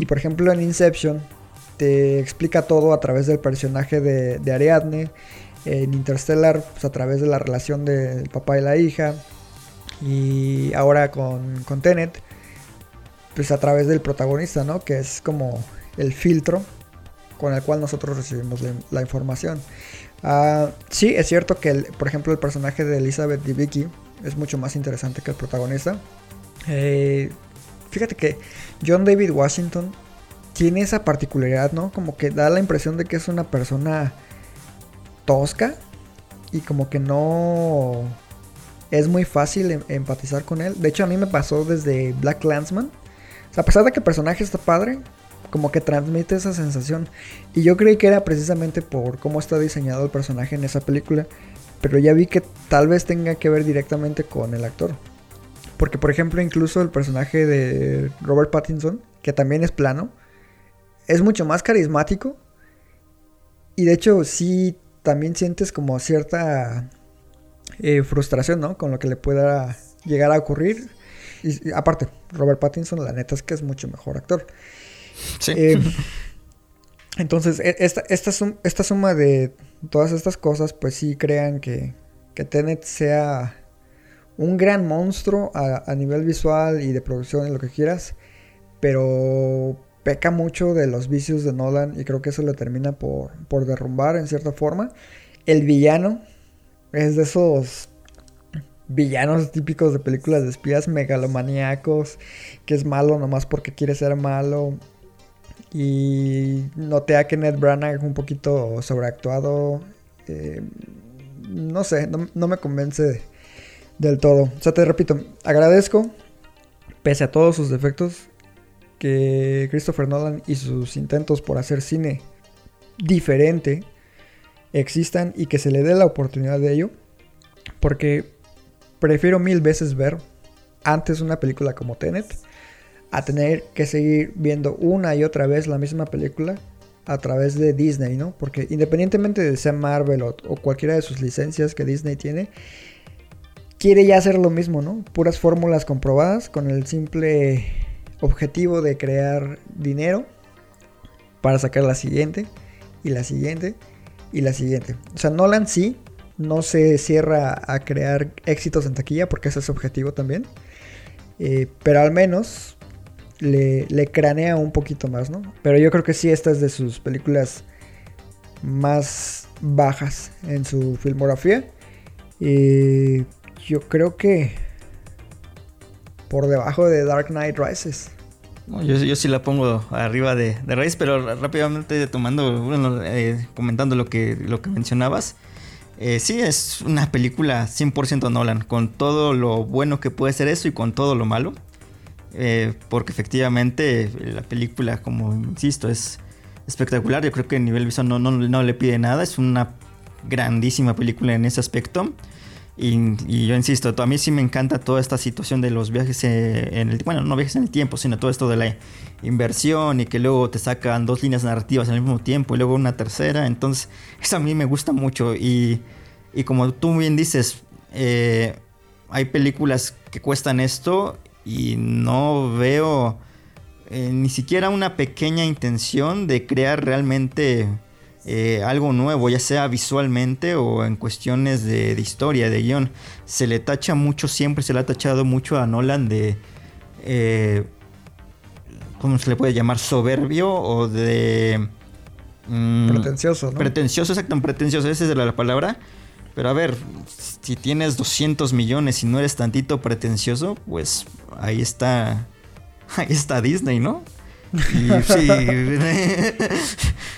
Y por ejemplo en Inception te explica todo a través del personaje de, de Ariadne. En Interstellar, pues a través de la relación del papá y la hija. Y ahora con, con Tenet, pues a través del protagonista, ¿no? Que es como el filtro con el cual nosotros recibimos la, información. Ah, sí, es cierto que, por ejemplo, el personaje de Elizabeth Debicki es mucho más interesante que el protagonista. Eh, fíjate que John David Washington tiene esa particularidad, ¿no? Como que da la impresión de que es una persona tosca y como que no es muy fácil em- empatizar con él. De hecho, a mí me pasó desde Black Landsman. O a pesar de que el personaje está padre, como que transmite esa sensación. Y yo creí que era precisamente por cómo está diseñado el personaje en esa película. Pero ya vi que tal vez tenga que ver directamente con el actor. Porque, por ejemplo, incluso el personaje de Robert Pattinson, que también es plano, es mucho más carismático. Y de hecho, sí, también sientes como cierta eh, frustración, ¿no? Con lo que le pueda llegar a ocurrir. Y, y aparte, Robert Pattinson, la neta es que es mucho mejor actor. Sí. Eh, entonces, e- esta, esta, sum- esta suma de todas estas cosas, pues sí crean que, que Tenet sea un gran monstruo a, a nivel visual y de producción y lo que quieras, pero peca mucho de los vicios de Nolan y creo que eso le termina por, por derrumbar en cierta forma. El villano es de esos villanos típicos de películas de espías megalomaníacos, que es malo nomás porque quiere ser malo. Y noté a Kenneth Branagh un poquito sobreactuado. eh, no sé, no me convence del todo. O sea, te repito, agradezco, pese a todos sus defectos, que Christopher Nolan y sus intentos por hacer cine diferente existan y que se le dé la oportunidad de ello. Porque prefiero mil veces ver antes una película como Tenet a tener que seguir viendo una y otra vez la misma película a través de Disney, ¿no? Porque independientemente de sea Marvel o, o cualquiera de sus licencias que Disney tiene, quiere ya hacer lo mismo, ¿no? Puras fórmulas comprobadas con el simple objetivo de crear dinero para sacar la siguiente y la siguiente y la siguiente. O sea, Nolan sí no se cierra a crear éxitos en taquilla porque ese es su objetivo también. Eh, pero al menos le, le cranea un poquito más, ¿no? Pero yo creo que sí, esta es de sus películas más bajas en su filmografía. Y yo creo que por debajo de Dark Knight Rises. Yo, yo sí la pongo arriba de, de raíz, pero rápidamente tomando, bueno, eh, comentando lo que, lo que mencionabas. Eh, sí, es una película 100% Nolan, con todo lo bueno que puede ser eso y con todo lo malo. Eh, porque efectivamente la película, como insisto, es espectacular. Yo creo que a nivel visual no, no, no le pide nada. Es una grandísima película en ese aspecto. Y, yo insisto, a mí sí me encanta toda esta situación de los viajes en el bueno, no viajes en el tiempo, sino todo esto de la inversión y que luego te sacan dos líneas narrativas al mismo tiempo y luego una tercera. Entonces, eso a mí me gusta mucho. Y, y como tú bien dices, eh, hay películas que cuestan esto y no veo eh, ni siquiera una pequeña intención de crear realmente eh, algo nuevo, ya sea visualmente o en cuestiones de, de, historia, de guion. Se le tacha mucho, siempre se le ha tachado mucho a Nolan de... Eh, ¿Cómo se le puede llamar? Soberbio o de... Mm, pretencioso, ¿no? Pretencioso, exacto, pretencioso, esa es la palabra. Pero a ver, si tienes 200 millones y no eres tantito pretencioso, pues ahí está... Ahí está Disney, ¿no? Y sí,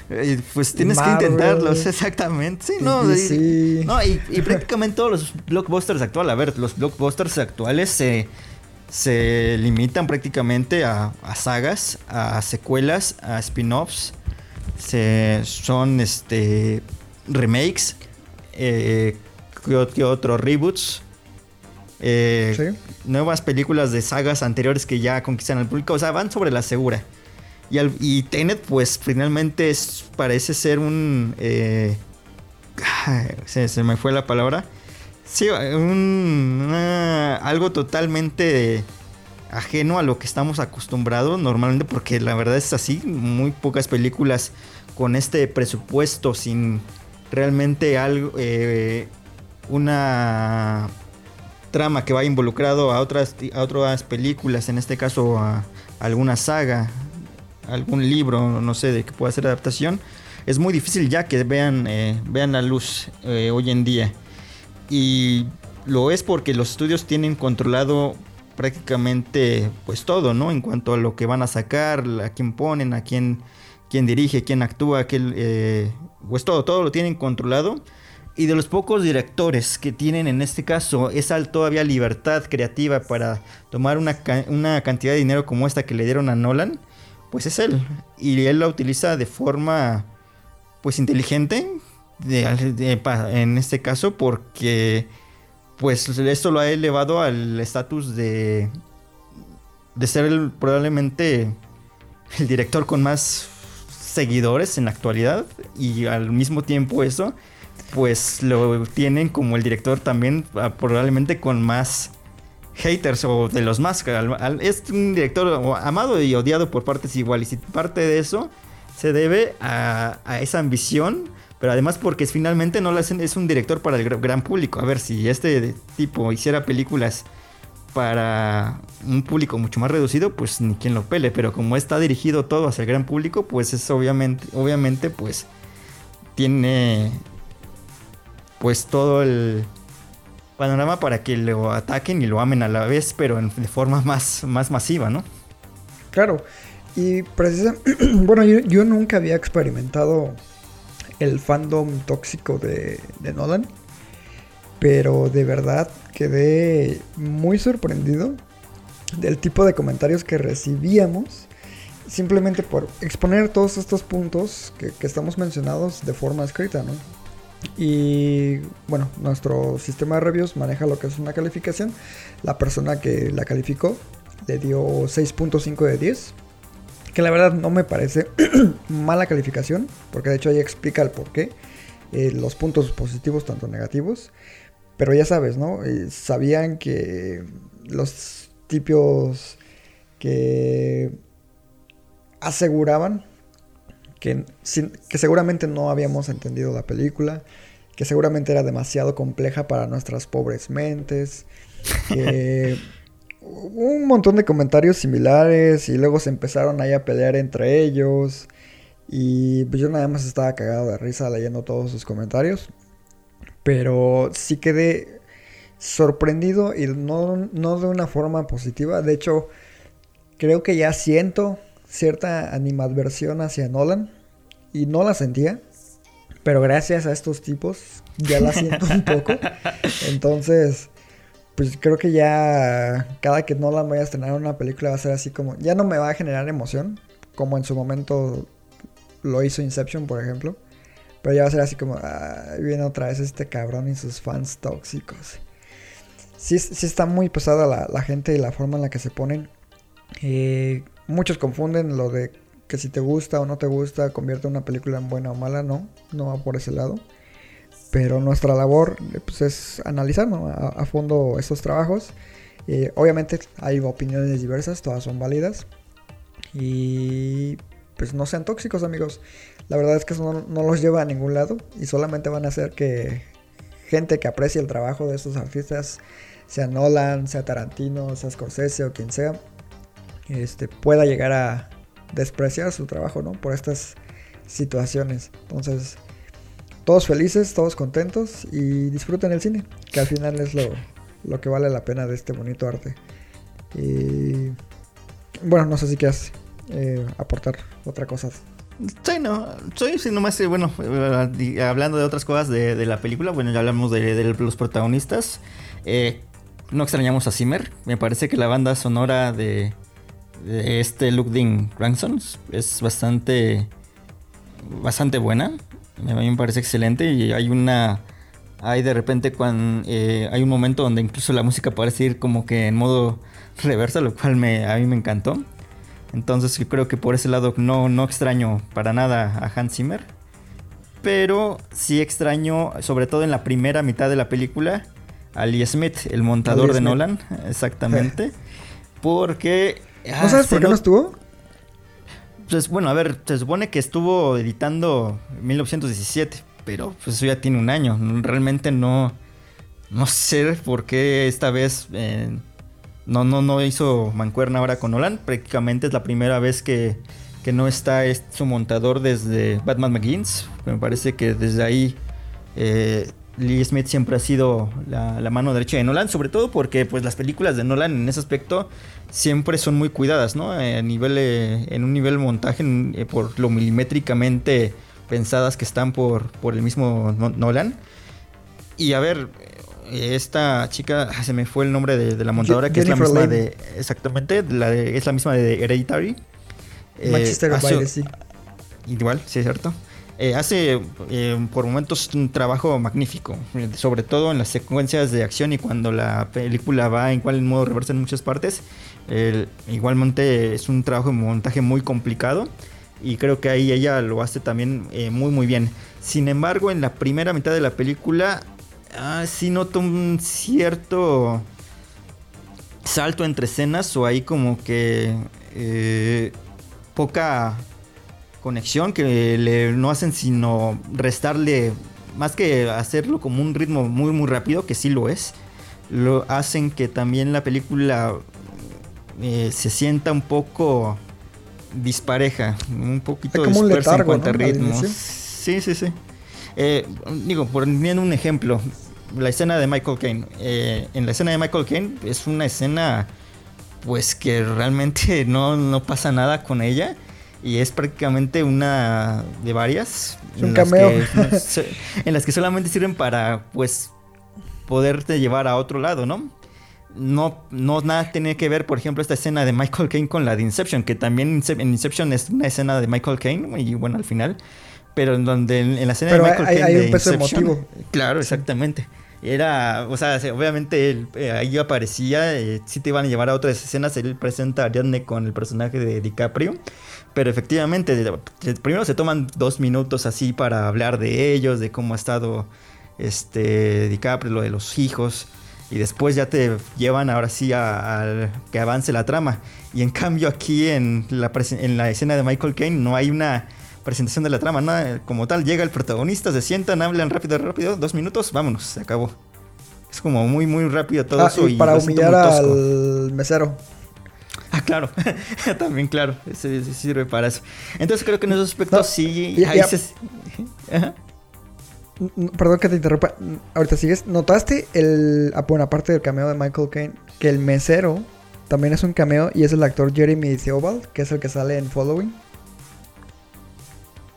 pues tienes Marvel, que intentarlo, exactamente. Sí, no, y, no y, y, prácticamente todos los blockbusters actuales, a ver, los blockbusters actuales se, se limitan prácticamente a, a, sagas, a secuelas, a spin-offs. Son este remakes, eh, que otro reboots. Eh, ¿Sí? Nuevas películas de sagas anteriores que ya conquistan al público. O sea, van sobre la segura. Y, al, y Tenet, pues finalmente es, parece ser un. Eh, se, me fue la palabra. Sí, un, algo totalmente ajeno a lo que estamos acostumbrados normalmente, porque la verdad es así. Muy pocas películas con este presupuesto, sin realmente algo. Eh, una trama que va involucrado a otras, a otras películas, en este caso a alguna saga, algún libro, no sé, de que pueda ser adaptación, es muy difícil ya que vean, eh, vean la luz eh, hoy en día. Y lo es porque los estudios tienen controlado prácticamente pues todo, ¿no? En cuanto a lo que van a sacar, a quién ponen, a quién, quién dirige, quién actúa, quién, eh, pues todo, todo lo tienen controlado. Y de los pocos directores que tienen en este caso esa todavía libertad creativa para tomar una, una cantidad de dinero como esta que le dieron a Nolan, pues es él. Y él la utiliza de forma, pues inteligente, en este caso, porque, pues esto lo ha elevado al estatus de, de ser probablemente el director con más seguidores en la actualidad. Y al mismo tiempo eso, pues lo tienen como el director también probablemente con más haters o de los más. Es un director amado y odiado por partes iguales. Y parte de eso se debe a, esa ambición. Pero además porque finalmente no es un director para el gran público. A ver, si este tipo hiciera películas para un público mucho más reducido, pues ni quien lo pele. Pero como está dirigido todo hacia el gran público, pues es obviamente, obviamente, pues tiene pues todo el panorama para que lo ataquen y lo amen a la vez, pero de forma más, más masiva, ¿no? Claro. Y precisamente, bueno, yo, nunca había experimentado el fandom tóxico de, de Nolan. Pero de verdad quedé muy sorprendido del tipo de comentarios que recibíamos simplemente por exponer todos estos puntos que, estamos mencionados de forma escrita, ¿no? Y bueno, nuestro sistema de reviews maneja lo que es una calificación. La persona que la calificó le dio 6.5 de 10. Que la verdad no me parece mala calificación, porque de hecho ahí explica el porqué. Eh, los puntos positivos tanto negativos. Pero ya sabes, ¿no? Eh, sabían que los tipos que aseguraban que, que seguramente no habíamos entendido la película, que seguramente era demasiado compleja para nuestras pobres mentes, que un montón de comentarios similares y luego se empezaron ahí a pelear entre ellos y pues yo nada más estaba cagado de risa leyendo todos sus comentarios. Pero sí quedé sorprendido y no, de una forma positiva. De hecho, creo que ya siento cierta animadversión hacia Nolan. Y no la sentía. Pero gracias a estos tipos ya la siento un poco. Entonces, pues creo que ya cada que Nolan vaya a estrenar una película va a ser así como... Ya no me va a generar emoción. Como en su momento lo hizo Inception, por ejemplo. Pero ya va a ser así como, viene otra vez este cabrón y sus fans tóxicos. Sí, sí está muy pesada la, gente y la forma en la que se ponen. Eh, muchos confunden lo de que si te gusta o no te gusta convierte una película en buena o mala. No, no va por ese lado. Pero nuestra labor pues, es analizar a, fondo estos trabajos. Eh, obviamente hay opiniones diversas, todas son válidas. Y pues no sean tóxicos amigos. La verdad es que eso no, los lleva a ningún lado y solamente van a hacer que gente que aprecie el trabajo de estos artistas, sea Nolan, sea Tarantino, sea Scorsese o quien sea, este, pueda llegar a despreciar su trabajo, ¿no? Por estas situaciones. Entonces, todos felices, todos contentos y disfruten el cine, que al final es lo, lo que vale la pena de este bonito arte. Y bueno, no sé si quieres eh, aportar otra cosa Sí, no, soy sí, nomás, bueno, eh, hablando de otras cosas de, la película, bueno, ya hablamos de, los protagonistas. Eh, no extrañamos a Zimmer, me parece que la banda sonora de, este Ludwig Ransom es bastante, bastante buena. A mí me parece excelente y hay una... Hay de repente cuando hay un momento donde incluso la música parece ir como que en modo reversa, lo cual me, a mí me encantó. Entonces yo creo que por ese lado no, no extraño para nada a Hans Zimmer. Pero sí extraño, sobre todo en la primera mitad de la película, a Lee Smith, el montador de Nolan. Exactamente. porque... ¿No sabes por qué no estuvo? Pues bueno, a ver, se supone que estuvo editando en 1917, pero pues eso ya tiene un año. Realmente no, no sé por qué esta vez eh, no, no, no hizo mancuerna ahora con Nolan. Prácticamente es la primera vez que, no está su montador desde Batman McGuinness. Me parece que desde ahí eh, Lee Smith siempre ha sido la, mano derecha de Nolan, sobre todo porque pues, las películas de Nolan en ese aspecto siempre son muy cuidadas, ¿no? A nivel, eh, en un nivel montaje, eh, por lo milimétricamente pensadas que están por, por el mismo Nolan. Y a ver, esta chica, se me fue el nombre de, la montadora, que es la misma de. Exactamente, la es la misma de Hereditary. Eh, Manchester by sí. Igual, sí, es cierto. Eh, hace eh, por momentos un trabajo magnífico, sobre todo en las secuencias de acción y cuando la película va en cual modo reversa en muchas partes. Igualmente es un trabajo de montaje muy complicado y creo que ahí ella lo hace también muy muy bien. Sin embargo, en la primera mitad de la película ah, sí noto un cierto salto entre escenas o hay como que eh, poca conexión que le, no hacen sino restarle, más que hacerlo como un ritmo muy muy rápido, que sí lo es, lo hacen que también la película eh, se sienta un poco dispareja, un poquito como un dispersa en letargo, cuanto a ¿no? Al ritmo. inicio. Sí, sí, sí. Eh, digo, poniendo un ejemplo, la escena de Michael Caine. Eh, en la escena de Michael Caine es una escena, pues que realmente no, no pasa nada con ella. Y es prácticamente una de varias. Es un en las cameo. que- so- en las que solamente sirven para, pues, poderte llevar a otro lado, ¿no? No, no nada tiene que ver, por ejemplo, esta escena de Michael Caine con la de Inception, que también Incep- en Inception es una escena de Michael Caine, y bueno, al final. Pero en donde en, la escena Pero de Michael hay- Caine hay de un peso Inception- emotivo. Claro, exactamente. Era, o sea, se- obviamente él, eh, ahí aparecía, eh, sí te iban a llevar a otras escenas, él presenta a Ariadne con el personaje de DiCaprio, pero efectivamente, primero se toman dos minutos así para hablar de ellos, de cómo ha estado este DiCaprio, lo de los hijos, y después ya te llevan ahora sí a, a que avance la trama. Y en cambio aquí en la, en la escena de Michael Caine no hay una presentación de la trama, nada como tal. Llega el protagonista, se sientan, hablan rápido, rápido, dos minutos, vámonos, se acabó. Es como muy, muy rápido todo Ah, eso. y para humillar al mesero. Ah, claro, también claro, ese sirve para eso. Entonces creo que en esos aspectos No, sí, y- ahí y- se- Perdón que te interrumpa. Ahorita sigues. ¿Notaste el. ah, Bueno, aparte del cameo de Michael Caine, que el mesero también es un cameo y es el actor Jeremy Theobald, que es el que sale en Following?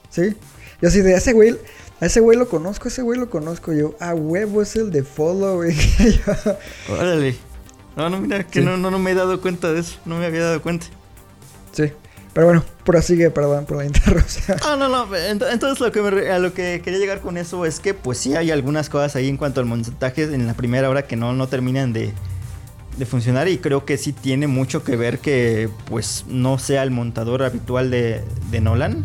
Sí. Yo así de ese güey. A ese güey lo conozco, ese güey lo conozco. Yo, a huevo es el de Following. Órale. No, no, mira, que Sí. no, no, no me he dado cuenta de eso, no me había dado cuenta. sí. Pero bueno, prosigue, perdón por la interrupción. Ah, no, no. ent- Entonces lo que a lo que quería llegar con eso es que pues sí hay algunas cosas ahí en cuanto al montaje en la primera hora que no, no terminan de, de funcionar y creo que sí tiene mucho que ver que pues no sea el montador habitual de, de Nolan.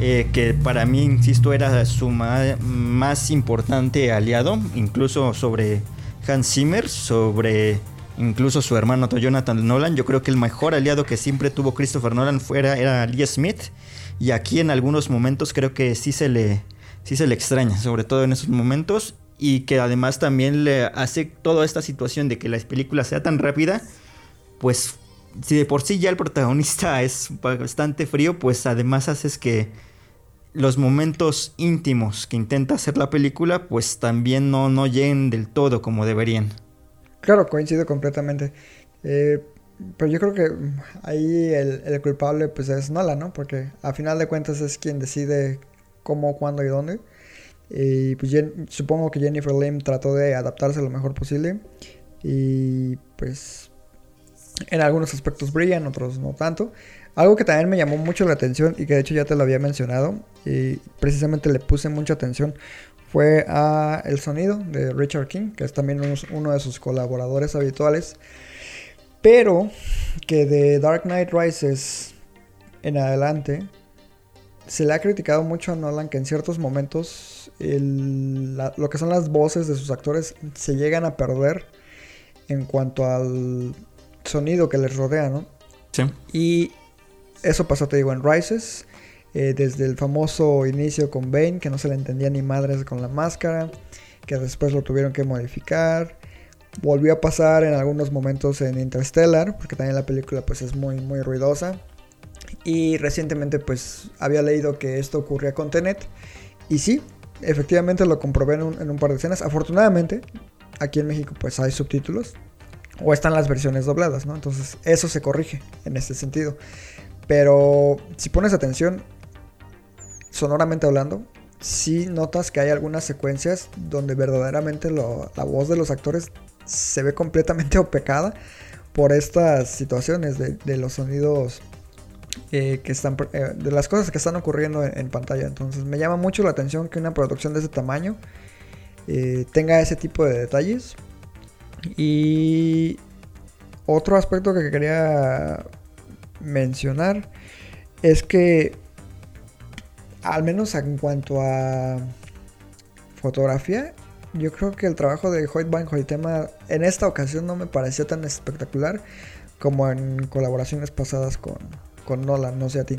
eh, que para mí, insisto, era su ma- más importante aliado, incluso sobre Hans Zimmer, sobre incluso su hermano Jonathan Nolan. Yo creo que el mejor aliado que siempre tuvo Christopher Nolan fuera era Lee Smith. Y aquí en algunos momentos creo que sí se le, sí se le extraña, sobre todo en esos momentos. Y que además también le hace toda esta situación de que la película sea tan rápida, pues si de por sí ya el protagonista es bastante frío, pues además haces que los momentos íntimos que intenta hacer la película, pues también no, no lleguen del todo como deberían. Claro, coincido completamente. Eh, pero yo creo que mm, ahí el, el culpable pues es Nolan, ¿no? Porque a final de cuentas es quien decide cómo, cuándo y dónde. Y pues supongo que Jennifer Lim trató de adaptarse lo mejor posible. Y pues en algunos aspectos brillan, otros no tanto. Algo que también me llamó mucho la atención y que de hecho ya te lo había mencionado y precisamente le puse mucha atención fue a el sonido de Richard King, que es también uno, de sus colaboradores habituales, pero que de Dark Knight Rises en adelante se le ha criticado mucho a Nolan que en ciertos momentos el- la- lo que son las voces de sus actores se llegan a perder en cuanto al sonido que les rodea, ¿no? Sí. Y eso pasó, te digo, en Rises. Eh, desde el famoso inicio con Bane, que no se le entendía ni madres con la máscara. Que después lo tuvieron que modificar. Volvió a pasar en algunos momentos en Interstellar, porque también la película pues es muy, muy ruidosa. Y recientemente pues había leído que esto ocurría con Tenet. Y sí, efectivamente lo comprobé en un, en un par de escenas. Afortunadamente, aquí en México pues hay subtítulos. O están las versiones dobladas, ¿no? Entonces eso se corrige en este sentido. Pero si pones atención, sonoramente hablando, sí notas que hay algunas secuencias donde verdaderamente la voz de los actores se ve completamente opecada por estas situaciones de, los sonidos eh, que están, eh, de las cosas que están ocurriendo en, en pantalla. Entonces me llama mucho la atención que una producción de ese tamaño eh, tenga ese tipo de detalles. Y otro aspecto que quería mencionar es que al menos en cuanto a fotografía Yo creo que el trabajo de Hoyt Van Hoytema en esta ocasión no me pareció tan espectacular como en colaboraciones pasadas con, con Nolan, no sé a ti.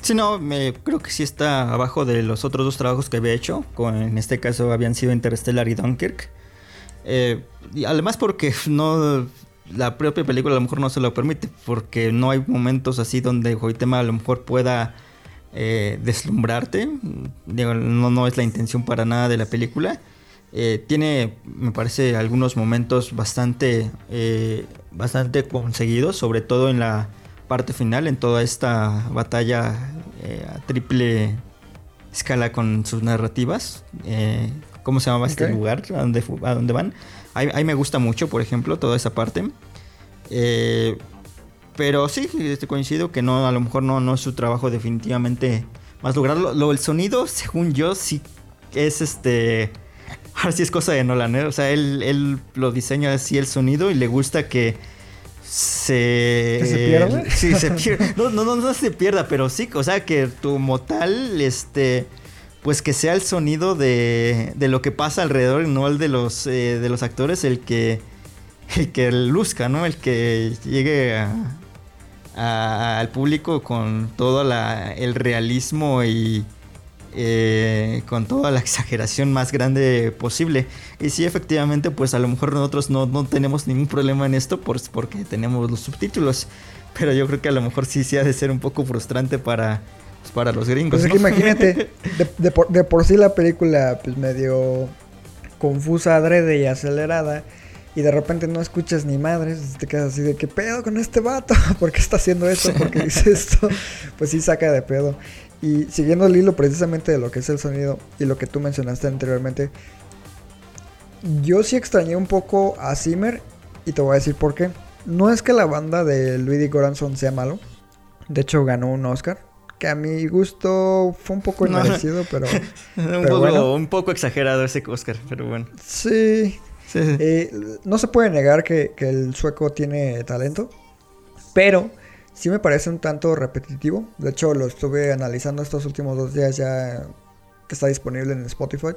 Sí, no, me, creo que sí está abajo de los otros dos trabajos que había hecho. En este caso habían sido Interstellar y Dunkirk. Eh, y además porque no la propia película a lo mejor no se lo permite, porque no hay momentos así donde Hoytema a lo mejor pueda eh, deslumbrarte. Digo, no, no es la intención para nada de la película. Eh, tiene, me parece, algunos momentos bastante, eh, bastante conseguidos, sobre todo en la parte final, en toda esta batalla a triple escala con sus narrativas. ¿Cómo se llamaba este Ok. lugar? ¿A dónde, a dónde van? Ahí, ahí me gusta mucho, por ejemplo, toda esa parte. Eh, pero sí, este, coincido que no, a lo mejor no, no es su trabajo definitivamente más lograrlo. Lo, el sonido, según yo, sí es este. Ahora sí es cosa de Nolan, ¿eh? O sea, él, él lo diseña así el sonido y le gusta que se. ¿Que se pierda? Sí, se pierda. No, no, no, no se pierda, pero sí, o sea, que como tal, este. Pues que sea el sonido de, de lo que pasa alrededor y no el de los, eh, de los actores el que, el que luzca, ¿no? El que llegue a- a- al público con todo la- el realismo y eh, con toda la exageración más grande posible. Y sí, efectivamente, pues a lo mejor nosotros no, no tenemos ningún problema en esto por- porque tenemos los subtítulos. Pero yo creo que a lo mejor sí, sí ha de ser un poco frustrante para, pues, para los gringos. Pues es que imagínate, de, de por, de por sí la película pues medio confusa, adrede y acelerada. Y de repente no escuchas ni madres, te quedas así de qué pedo con este vato, ¿por qué está haciendo esto? ¿Por qué dice esto? Pues sí saca de pedo. Y siguiendo el hilo precisamente de lo que es el sonido y lo que tú mencionaste anteriormente, yo sí extrañé un poco a Zimmer y te voy a decir por qué. No es que la banda de Luigi Goranson sea malo, de hecho ganó un Oscar, que a mi gusto fue un poco No. inmerecido, pero un, pero poco, bueno. un poco exagerado ese Oscar, pero bueno. sí, Eh, no se puede negar que, el sueco tiene talento, pero sí me parece un tanto repetitivo. De hecho, lo estuve analizando estos últimos dos días ya que está disponible en Spotify.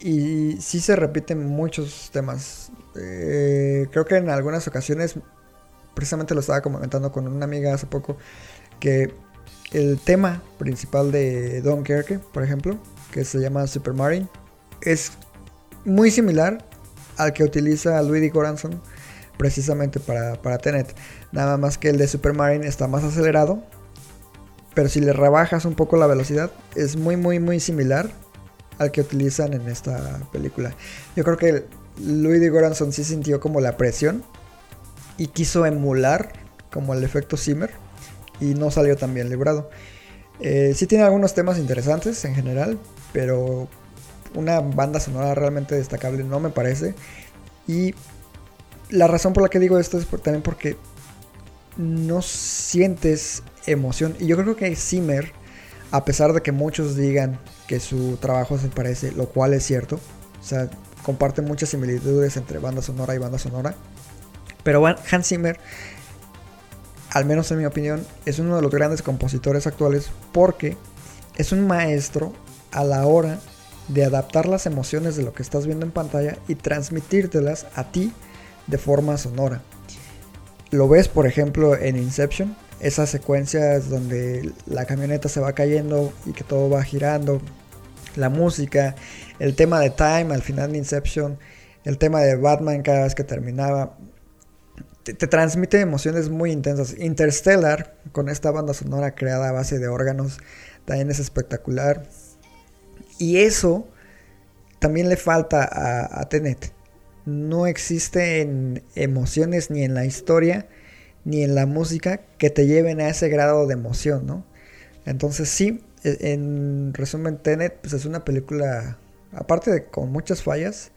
Y sí se repiten muchos temas. Eh, creo que en algunas ocasiones, precisamente lo estaba comentando con una amiga hace poco, que el tema principal de Dunkirk, por ejemplo, que se llama Supermarine, es muy similar al que utiliza Luigi Goranson precisamente para, para Tenet. Nada más que el de Supermarine está más acelerado. Pero si le rebajas un poco la velocidad, es muy, muy, muy similar al que utilizan en esta película. Yo creo que Luigi Goranson sí sintió como la presión y quiso emular como el efecto Zimmer y no salió tan bien librado. Eh, sí tiene algunos temas interesantes en general, pero una banda sonora realmente destacable no me parece. Y la razón por la que digo esto es por- también porque no sientes emoción. Y yo creo que Zimmer, a pesar de que muchos digan que su trabajo se parece, lo cual es cierto, o sea, comparte muchas similitudes entre banda sonora y banda sonora. Pero Hans Zimmer, al menos en mi opinión, es uno de los grandes compositores actuales porque es un maestro a la hora de adaptar las emociones de lo que estás viendo en pantalla y transmitírtelas a ti de forma sonora. Lo ves, por ejemplo, en Inception, esas secuencias donde la camioneta se va cayendo y que todo va girando, la música, el tema de Time al final de Inception, el tema de Batman cada vez que terminaba, te, te transmite emociones muy intensas. Interstellar, con esta banda sonora creada a base de órganos, también es espectacular. Y eso también le falta a, Tenet. No existen emociones ni en la historia ni en la música que te lleven a ese grado de emoción, ¿no? Entonces sí, e- en resumen, Tenet pues es una película, aparte de con muchas fallas,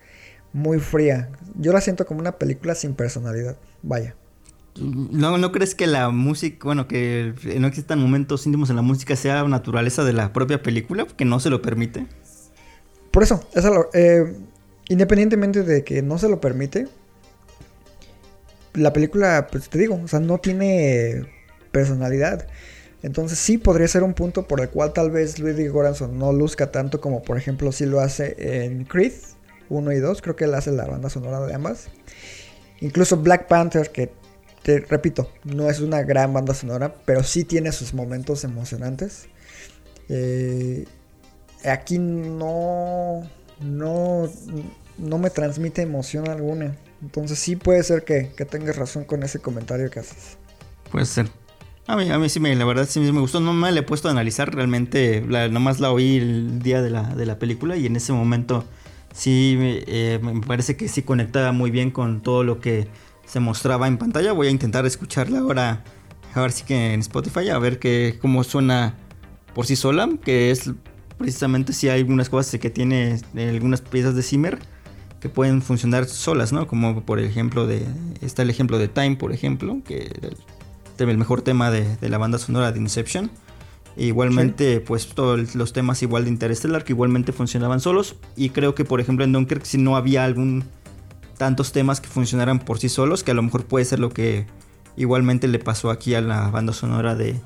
muy fría. Yo la siento como una película sin personalidad. Vaya. ¿No, ¿No crees que la música, bueno, que no existan momentos íntimos en la música sea naturaleza de la propia película? Que no se lo permite. Por eso, lo- eh, independientemente de que no se lo permite, la película, pues te digo, o sea, no tiene personalidad. Entonces sí podría ser un punto por el cual tal vez Ludwig Göransson no luzca tanto como por ejemplo si lo hace en Creed 1 y 2, creo que él hace la banda sonora de ambas. Incluso Black Panther, que te repito, no es una gran banda sonora, pero sí tiene sus momentos emocionantes. Eh, aquí no, no, no me transmite emoción alguna. Entonces sí puede ser que, que tengas razón con ese comentario que haces. Puede ser. A mí, a mí sí me, la verdad sí me gustó. No me la he puesto a analizar realmente. La, nomás la oí el día de la, de la película y en ese momento sí eh, me parece que sí conectaba muy bien con todo lo que se mostraba en pantalla. Voy a intentar escucharla ahora, a ver si que en Spotify, a ver que, cómo suena por sí sola, que es precisamente si hay algunas cosas que tiene algunas piezas de Zimmer que pueden funcionar solas, ¿no? Como por ejemplo de está el ejemplo de Time, por ejemplo, que el mejor tema de, la banda sonora de Inception. igualmente, pues todos los temas igual de Interstellar que igualmente funcionaban solos. Y creo que, por ejemplo, en Dunkirk si no había algún tantos temas que funcionaran por sí solos, que a lo mejor puede ser lo que igualmente le pasó aquí a la banda sonora de,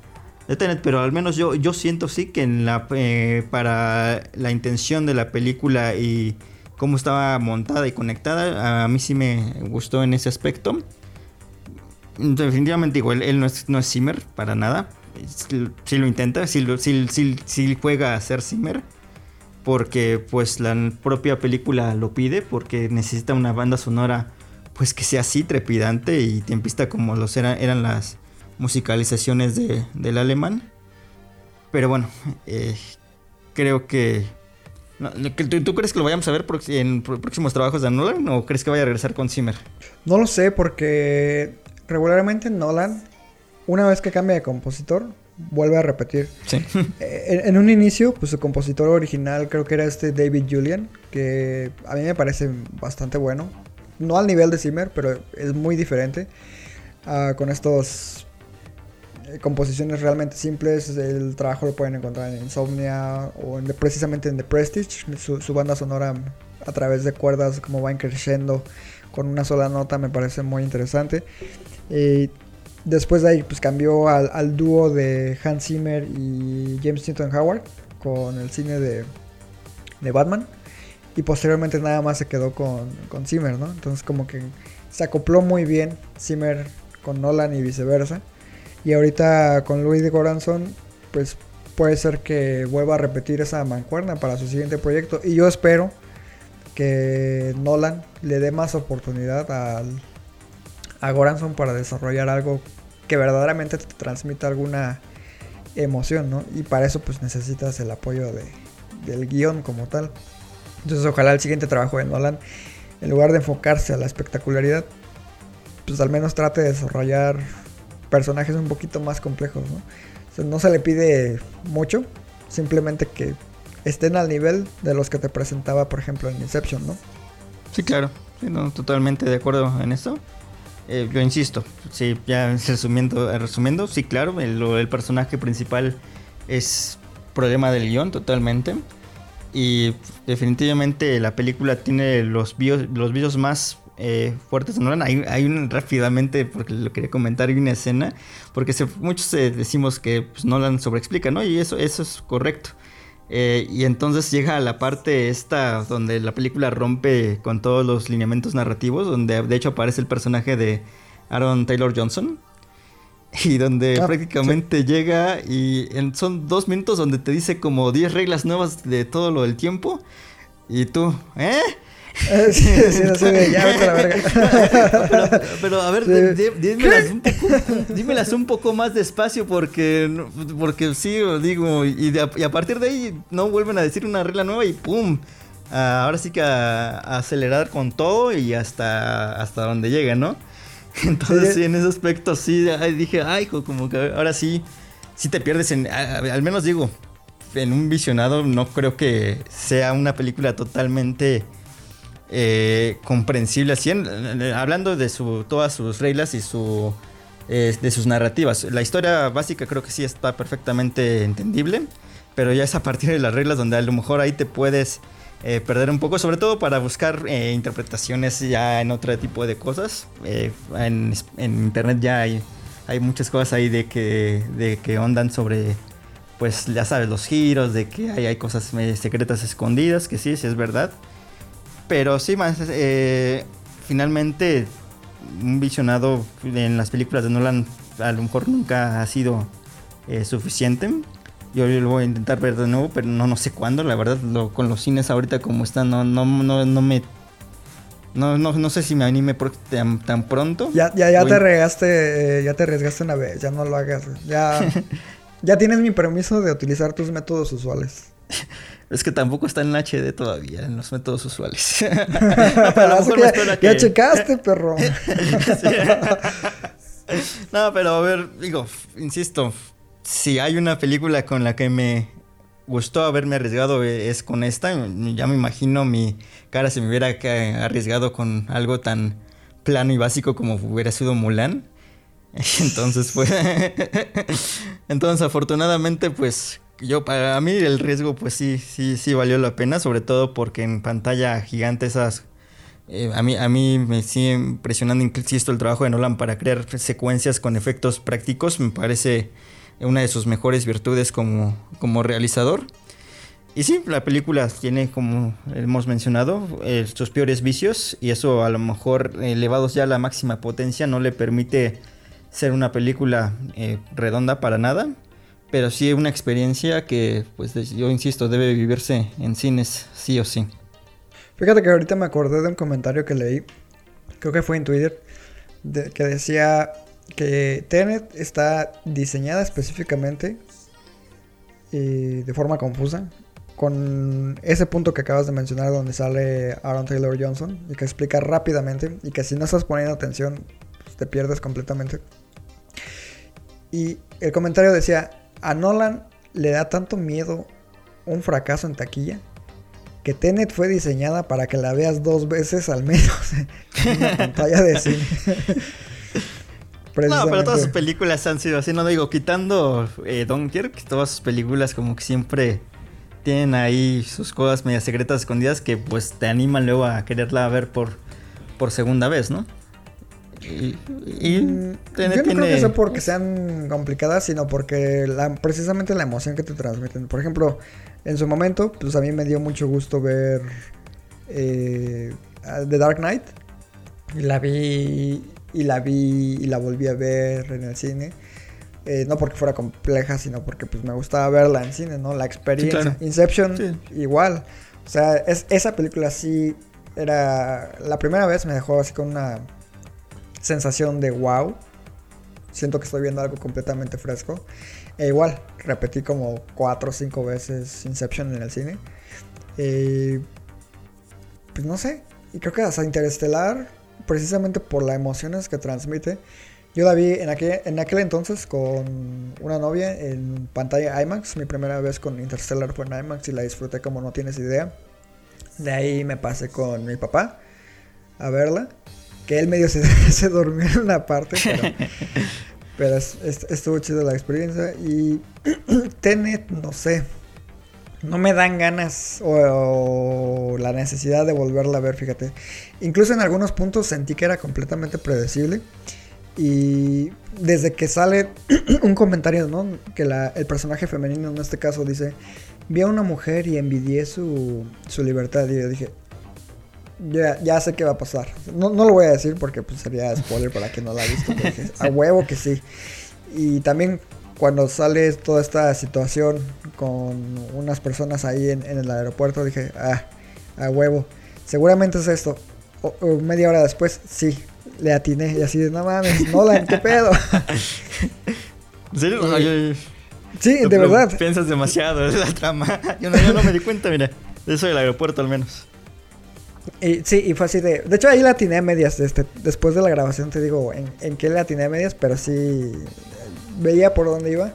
de Tenet. Pero al menos yo, yo siento sí que en la, eh, para la intención de la película y cómo estaba montada y conectada, a mí sí me gustó en ese aspecto. Definitivamente digo, él, no, es, no es Zimmer para nada. Si lo intenta, si, si, juega a ser Zimmer. Porque pues la propia película lo pide. Porque necesita una banda sonora pues que sea así trepidante y tiempista como los eran las musicalizaciones de, del alemán. Pero bueno, eh, creo que... ¿Tú, crees que lo vayamos a ver en próximos trabajos de Nolan o crees que vaya a regresar con Zimmer? No lo sé porque regularmente Nolan, una vez que cambia de compositor, vuelve a repetir. Sí. Eh, en, un inicio, pues su compositor original creo que era este David Julian, que a mí me parece bastante bueno. No al nivel de Zimmer, pero es muy diferente. Uh, con estos eh, composiciones realmente simples, el trabajo lo pueden encontrar en Insomnia o en, precisamente en The Prestige, su, su, banda sonora a través de cuerdas como va creciendo con una sola nota me parece muy interesante. Y después de ahí pues cambió al, dúo de Hans Zimmer y James Newton Howard con el cine de, de Batman. Y posteriormente nada más se quedó con, con Zimmer, ¿no? Entonces como que se acopló muy bien Zimmer con Nolan y viceversa. Y ahorita con Louis de Goranson, pues puede ser que vuelva a repetir esa mancuerna para su siguiente proyecto. Y yo espero que Nolan le dé más oportunidad al, a Goranson para desarrollar algo que verdaderamente te transmita alguna emoción, ¿no? Y para eso pues necesitas el apoyo de, del guion como tal. Entonces ojalá el siguiente trabajo de Nolan, en lugar de enfocarse a la espectacularidad, pues al menos trate de desarrollar personajes un poquito más complejos, ¿no? no se le pide mucho, simplemente que estén al nivel de los que te presentaba, por ejemplo, en Inception, ¿no? Sí, claro. Sí, no, totalmente de acuerdo en eso. Eh, yo insisto, sí, ya resumiendo, resumiendo sí, claro, el, personaje principal es problema del guion totalmente. Y definitivamente la película tiene los bios, los bios más eh, fuertes de Nolan. Hay, hay un, rápidamente, porque lo quería comentar, hay una escena, porque muchos eh, decimos que pues, Nolan sobreexplica, ¿no? Y eso, eso es correcto. Eh, y entonces llega a la parte esta donde la película rompe con todos los lineamientos narrativos, donde de hecho aparece el personaje de Aaron Taylor Johnson. Y donde ah, prácticamente llega y son dos minutos donde te dice como 10 reglas nuevas de todo lo del tiempo. Y tú, ¿eh? Sí, sí, no sé, ya vete a la verga. Pero, a ver, dímelas, un poco, dímelas un poco más despacio porque, porque sí, digo, y, a partir de ahí no vuelven a decir una regla nueva y ¡pum! ahora sí que a, acelerar con todo y hasta, hasta donde llega, ¿no? Entonces sí, en ese aspecto sí dije, ay, como que ahora sí, sí te pierdes en, al menos digo, en un visionado no creo que sea una película totalmente eh, comprensible así, hablando de su, todas sus reglas y su, eh, de sus narrativas. La historia básica creo que sí está perfectamente entendible, pero ya es a partir de las reglas donde a lo mejor ahí te puedes eh, perder un poco, sobre todo para buscar interpretaciones ya en otro tipo de cosas. En, en, internet ya hay hay muchas cosas ahí de que, de que ondan sobre, pues ya sabes, los giros, de que hay, hay cosas secretas escondidas, que sí, sí es verdad. Pero sí, más, eh, finalmente un visionado en las películas de Nolan a lo mejor nunca ha sido eh, suficiente. Yo lo voy a intentar ver de nuevo, pero no, no sé cuándo, la verdad, lo- con los cines ahorita como están, no, no, no, no me... No, no, no sé si me anime por- tan, tan pronto. Ya, ya, ya Voy- te regaste, eh, ya te arriesgaste una vez, ya no lo hagas. Ya, ya tienes mi permiso de utilizar tus métodos usuales. Es que tampoco está en HD todavía, en los métodos usuales. No, pero a lo Así mejor que me ya, checaste, perro. No, pero a ver, digo, insisto, si hay una película con la que me gustó haberme arriesgado eh, es con esta. Ya me imagino mi cara si me hubiera arriesgado con algo tan plano y básico como hubiera sido Mulan. Entonces, pues. Entonces, afortunadamente, pues. Yo, para mí, el riesgo, pues sí, sí, sí valió la pena. Sobre todo porque en pantalla gigante esas. eh, a, mí, a mí me sigue impresionando, insisto, el trabajo de Nolan para crear secuencias con efectos prácticos. Me parece una de sus mejores virtudes como, como realizador. Y sí, la película tiene, como hemos mencionado, eh, sus peores vicios y eso a lo mejor elevados ya a la máxima potencia no le permite ser una película eh, redonda para nada, pero sí una experiencia que, pues yo insisto, debe vivirse en cines sí o sí. Fíjate que ahorita me acordé de un comentario que leí, creo que fue en Twitter, que decía que Tenet está diseñada específicamente y de forma confusa con ese punto que acabas de mencionar donde sale Aaron Taylor Johnson y que explica rápidamente y que si no estás poniendo atención pues, te pierdes completamente. Y el comentario decía, a Nolan le da tanto miedo un fracaso en taquilla que Tenet fue diseñada para que la veas dos veces al menos en una pantalla de cine. No, pero todas sus películas han sido así, no digo, quitando eh, Dunkirk, todas sus películas como que siempre tienen ahí sus cosas medias secretas escondidas que pues te animan luego a quererla ver por, por segunda vez, ¿no? Y, y Mm, Yo no creo que tiene- sea porque sean complicadas, sino porque la- precisamente la emoción que te transmiten. Por ejemplo, en su momento, pues a mí me dio mucho gusto ver eh, The Dark Knight. Y la vi, y la vi, y la volví a ver en el cine. Eh, no porque fuera compleja, sino porque pues me gustaba verla en cine, ¿no? La experiencia. claro. Inception, Sí. igual. O sea, es, esa película sí era... La primera vez me dejó así con una sensación de wow. Siento que estoy viendo algo completamente fresco. E igual, repetí como cuatro o cinco veces Inception en el cine. Eh, pues no sé. Y creo que hasta Interestelar, precisamente por las emociones que transmite. Yo la vi en aquel, en aquel entonces con una novia en pantalla IMAX. Mi primera vez con Interstellar fue en IMAX y la disfruté como no tienes idea. De ahí me pasé con mi papá a verla. Que él medio se, se durmió en una parte, pero, pero es- es- estuvo chido la experiencia. Y Tenet, no sé. No me dan ganas o, o la necesidad de volverla a ver, fíjate. Incluso en algunos puntos sentí que era completamente predecible. Y desde que sale un comentario, ¿no? Que la- el personaje femenino en este caso dice, vi a una mujer y envidié su, su libertad. Y yo dije, ya, ya sé qué va a pasar. No, no lo voy a decir porque pues, sería spoiler para quien no la ha visto. a huevo que sí. Y también cuando sale toda esta situación con unas personas ahí en, en el aeropuerto, dije, ah, a huevo. Seguramente es esto. O- o media hora después, sí, le atiné. Y así de, no mames, Nolan, ¿qué pedo? ¿En serio? No, yo- sí, de verdad. Piensas demasiado, es la trama. Yo no, yo no me di cuenta, mira. De eso del aeropuerto al menos. Y, sí, y fue así de... De hecho, ahí la atiné a medias. Este, después de la grabación te digo en, en qué le atiné a medias, pero sí eh, veía por dónde iba.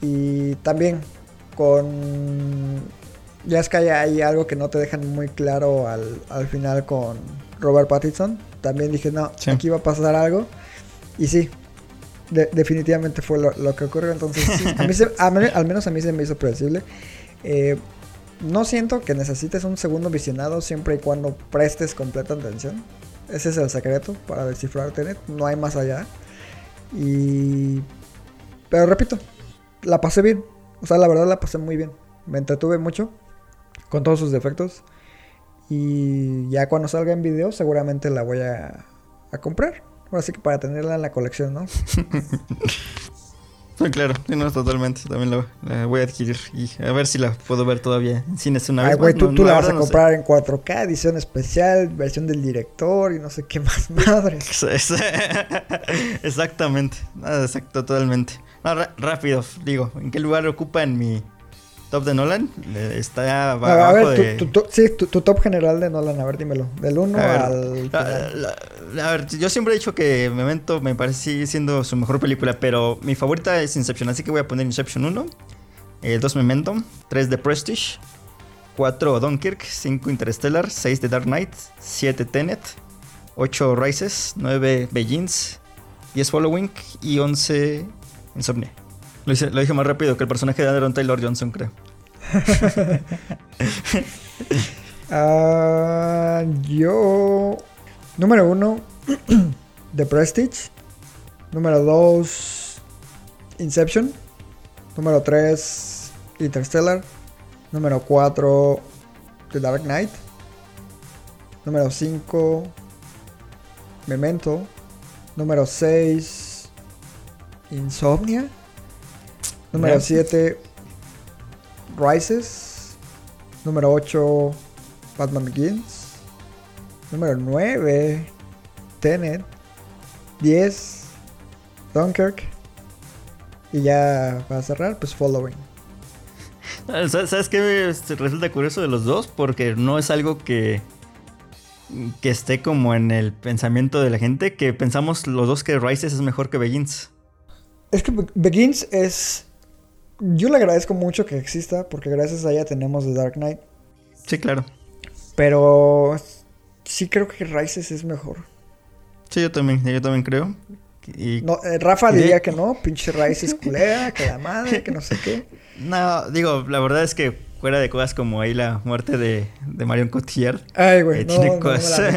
Y también con... Ya es que hay, hay algo que no te dejan muy claro al, al final con Robert Pattinson. También dije, no, Sí. aquí va a pasar algo. Y sí, de- definitivamente fue lo, lo que ocurrió. Entonces, sí, a mí se- a al menos a mí se me hizo predecible. Eh, no siento que necesites un segundo visionado siempre y cuando prestes completa atención. Ese es el secreto para descifrar Tenet. No hay más allá. Y... Pero repito, la pasé bien. O sea, la verdad la pasé muy bien. Me entretuve mucho con todos sus defectos. Y ya cuando salga en video seguramente la voy a, comprar. Ahora sí que para tenerla en la colección, ¿no? Sí, claro, no, totalmente. También la, la voy a adquirir y a ver si la puedo ver todavía en cines una Ay, vez. güey, más. tú, No, tú no, la la vas a no sé. comprar en 4K, edición especial, versión del director y no sé qué más es- Exactamente, nada, exacto, totalmente. No, rápido, digo, ¿en qué lugar ocupa en mi top de Nolan? Eh, Está abajo a ver, de... tu, tu- tu- sí, tu, tu top general de Nolan, a ver, dímelo. Del 1 A ver, al. la- la- a ver, yo siempre he dicho que Memento me parece sigue siendo su mejor película, pero mi favorita es Inception, así que voy a poner Inception 1, 2 Memento, 3 The Prestige, 4 Dunkirk, 5 Interstellar, 6 The Dark Knight, 7 Tenet, 8 Rises, 9 Begins, 10 Following y 11 Insomnia. Lo, hice- dije más rápido que el personaje de Aaron Taylor Johnson, creo. Ah, yo. Número 1, The Prestige. Número 2, Inception. Número 3, Interstellar. Número 4, The Dark Knight. Número 5, Memento. Número 6, Insomnia. Número Ya. 7, Rises. Número 8, Batman Begins. Número 9, Tenet. 10, Dunkirk. Y ya para cerrar, pues Following. ¿Sabes sabes qué este, resulta curioso de los dos? Porque no es algo que, que esté como en el pensamiento de la gente, que pensamos los dos que Rises es mejor que Begins. Es que Be- Begins es. Yo le agradezco mucho que exista, porque gracias a ella tenemos The Dark Knight. Sí, claro. Pero sí creo que Rises es mejor. Sí, yo también, yo también creo. Y, No, eh, Rafa de- diría que no, pinche Rises culera, que la madre, que no sé qué. No, digo, la verdad es que fuera de cosas como ahí la muerte de, de Marion Cotillard. Ay, güey, eh, no, tiene, no cosas,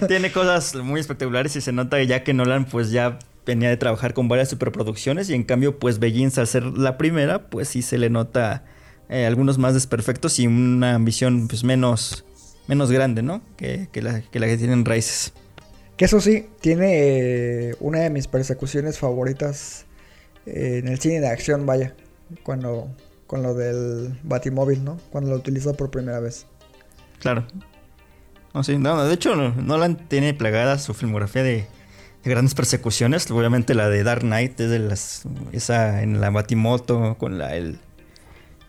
tiene cosas muy espectaculares y se nota ya que Nolan pues ya venía de trabajar con varias superproducciones y en cambio pues Begins al ser la primera pues sí se le nota eh, algunos más desperfectos y una ambición pues menos, menos grande, ¿no? Que, que la, que la que tienen Raíces. Que eso sí, tiene eh, una de mis persecuciones favoritas eh, en el cine de acción, vaya. Cuando, con lo del Batimóvil, ¿no? Cuando lo utilizó por primera vez. Claro. No, sí, no, de hecho, Nolan tiene plagada su filmografía de grandes persecuciones. Obviamente la de Dark Knight es de las. Esa en la Batimoto, con la, el,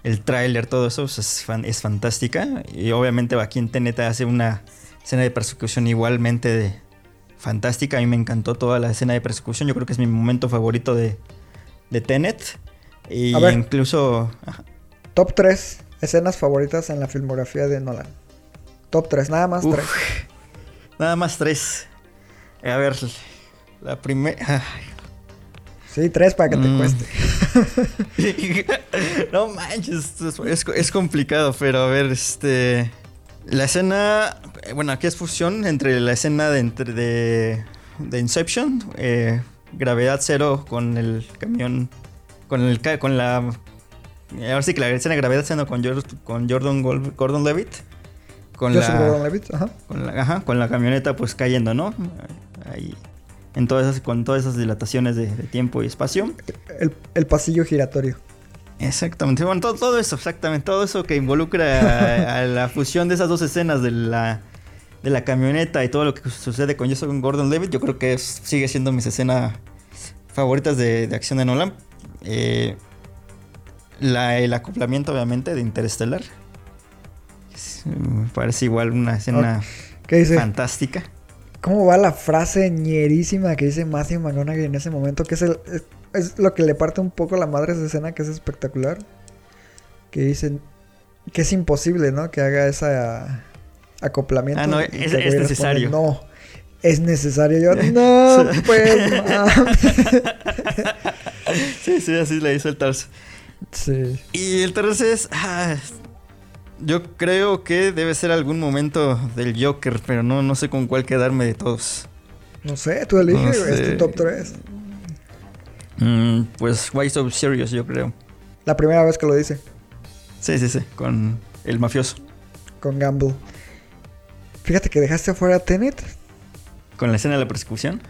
el tráiler, todo eso pues, es, fan- es fantástica. Y obviamente aquí en Tenet hace una escena de persecución igualmente de- fantástica. A mí me encantó toda la escena de persecución. Yo creo que es mi momento favorito de, de Tenet. Y A ver. incluso. ajá. Top 3 escenas favoritas en la filmografía de Nolan. Top 3, nada más Uf. 3. Nada más tres. A ver, la primera. Sí, 3 para que te Mm. cueste. no manches, es, es- complicado, pero a ver, este. La escena. Bueno, aquí es fusión entre la escena de, entre de, de Inception, eh, gravedad cero con el camión. Con el con la. Ahora sí que la escena de gravedad cero con, con Jordan Gordon Levitt. Con Yo la, Gordon Levitt, ajá. con la, ajá, con la camioneta pues cayendo, ¿no? Ahí. En todas esas, con todas esas dilataciones de, de tiempo y espacio. El, el pasillo giratorio. Exactamente. Bueno, todo, todo eso, exactamente. Todo eso que involucra a, a la fusión de esas dos escenas de la, de la camioneta y todo lo que sucede con Jason Gordon Levitt, yo creo que es- sigue siendo mis escenas favoritas de, de acción de Nolan. Eh, la- el acoplamiento, obviamente, de Interstellar. Es, me parece igual una escena ¿Qué dice? fantástica. ¿Cómo va la frase ñerísima que dice Matthew McConaughey en ese momento? Que es, el, es, es lo que le parte un poco la madre a esa escena, que es espectacular. Que dicen que es imposible, ¿no? Que haga ese acoplamiento. Ah, no, es- responde, necesario. No, es necesario. Yo, no, pues. Sí, sí, así le hizo el Tarso. Sí. Y el tercer es. ah, yo creo que debe ser algún momento del Joker, pero no, no sé con cuál quedarme de todos. No sé, tú eliges, No es tu top 3. Mm, pues Why So Serious, yo creo. La primera vez que lo dice, Sí, sí, sí, con el mafioso. con Gamble. Fíjate que dejaste afuera a Tenet. Con la escena de la persecución.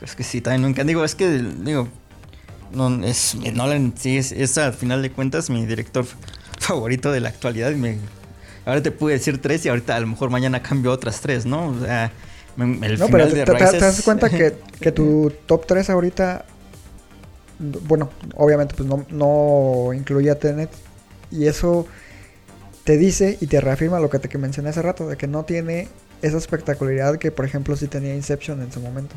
Es que sí, también nunca. Digo, es que, digo, no, es, Nolan sí es, es al final de cuentas mi director favorito de la actualidad. y me, ahora te pude decir tres y ahorita a lo mejor mañana cambio otras tres, ¿no? O sea, me- el No, final pero te, de te- te- das cuenta que, que tu top 3 ahorita. Bueno, obviamente, pues no, no incluía Tenet. Y eso te dice y te reafirma lo que te que mencioné hace rato: de que no tiene esa espectacularidad que, por ejemplo, sí tenía Inception en su momento.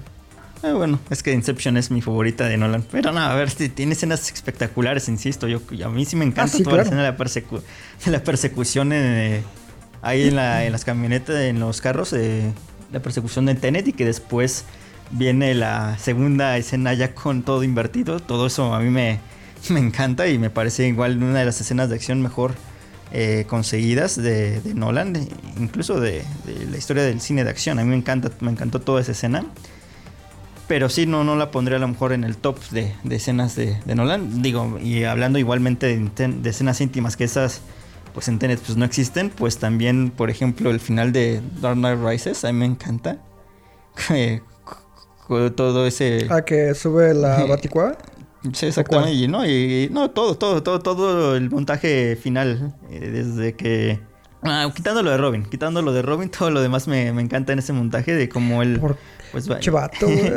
Ah, bueno, es que Inception es mi favorita de Nolan. Pero no, a ver, tiene escenas espectaculares, insisto. Yo, a mí sí me encanta Ah, sí, toda la escena de la, persecu- de la persecución en, eh, ahí en, la- en las camionetas, en los carros. eh, la persecución de Tenet y que después viene la segunda escena ya con todo invertido. Todo eso a mí me, me encanta y me parece igual una de las escenas de acción mejor eh, conseguidas de, de Nolan, de- incluso de, de la historia del cine de acción. A mí me encanta, me encantó toda esa escena. Pero sí, no, no la pondría a lo mejor en el top de, de escenas de, de Nolan. Digo, y hablando igualmente de, escenas íntimas que esas, pues en Tenet pues no existen. Pues también, por ejemplo, el final de Dark Knight Rises, a mí me encanta. Eh, todo ese... Ah, que sube la Baticueva. Sí, exactamente. Y no, y, no, todo, todo, todo, todo el montaje final. eh, desde que. Ah, quitando lo de Robin, quitando lo de Robin, todo lo demás me, me encanta en ese montaje de cómo él. Por Pues va. che vato, güey.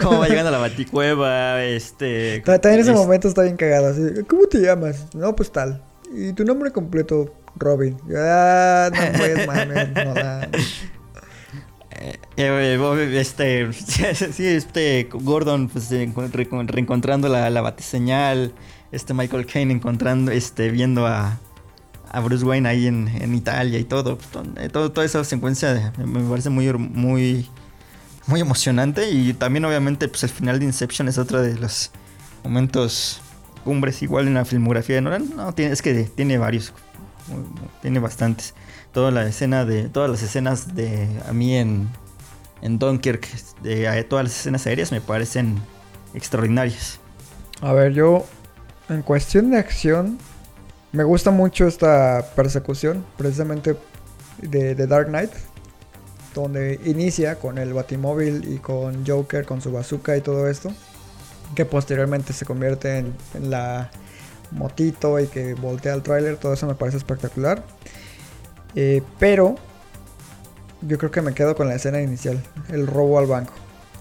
cómo va llegando a la baticueva, este. Ta- También ese es- momento está bien cagado. Así, ¿Cómo te llamas? No, pues tal. ¿Y tu nombre completo? Robin. Ah, no puedes, mames, no eh, eh, este, sí, este Gordon pues eh, reencontrando la, la batiseñal, este Michael Caine encontrando, este, viendo a, a Bruce Wayne ahí en, en Italia y todo, pues, todo, eh, toda esa secuencia me parece muy, muy, muy emocionante y también obviamente pues el final de Inception es otro de los momentos cumbres igual en la filmografía de Nolan, no, tiene, es que tiene varios, tiene bastantes. Toda la escena de. Todas las escenas de. A mí en. En Dunkirk. De, todas las escenas aéreas me parecen extraordinarias. A ver, yo. En cuestión de acción. Me gusta mucho esta persecución. Precisamente de, de Dark Knight. Donde inicia con el Batimóvil y con Joker, con su bazooka y todo esto. Que posteriormente se convierte en, en la motito y que voltea el tráiler. Todo eso me parece espectacular. Eh, pero yo creo que me quedo con la escena inicial, el robo al banco.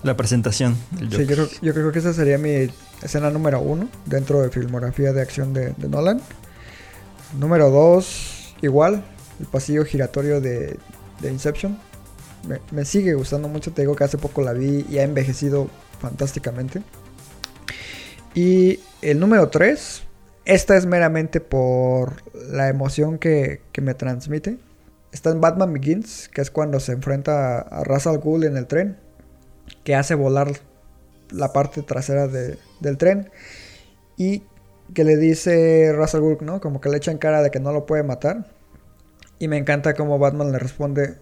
La presentación Sí, yo creo, yo creo que esa sería mi escena número uno dentro de filmografía de acción de, de Nolan. Número dos, igual, el pasillo giratorio de, de Inception. Me, sigue gustando mucho, te digo que hace poco la vi y ha envejecido fantásticamente. Y el número tres, esta es meramente por la emoción que, que me transmite. Está en Batman Begins, que es cuando se enfrenta a Ra's al en el tren, que hace volar la parte trasera de- del tren y que le dice Ra's al Ghul, ¿no? Como que le echan cara de que no lo puede matar. Y me encanta como Batman le responde,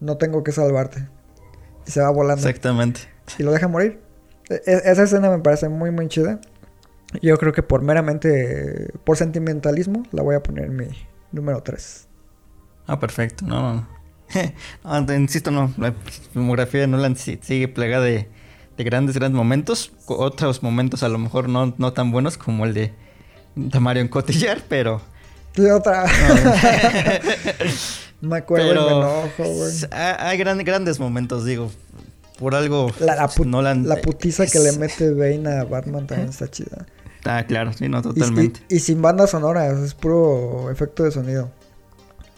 no tengo que salvarte. Y se va volando Exactamente. y lo deja morir. E- e- esa escena me parece muy muy chida. Yo creo que por meramente por sentimentalismo la voy a poner en mi número 3. Ah, perfecto. No, no. no. No, insisto, no. La filmografía de Nolan sigue plegada de, de grandes, grandes momentos. Otros momentos a lo mejor no, no tan buenos como el de, de Marion Cotillard, pero. Y otra. me acuerdo y me pero enojo, güey. hay hay gran- grandes momentos, digo. Por algo. La, la, pu- Nolan. la putiza que le mete Bane a Batman también está chida. Ah, claro, sí, no, totalmente. Y, y sin banda sonora, es puro efecto de sonido.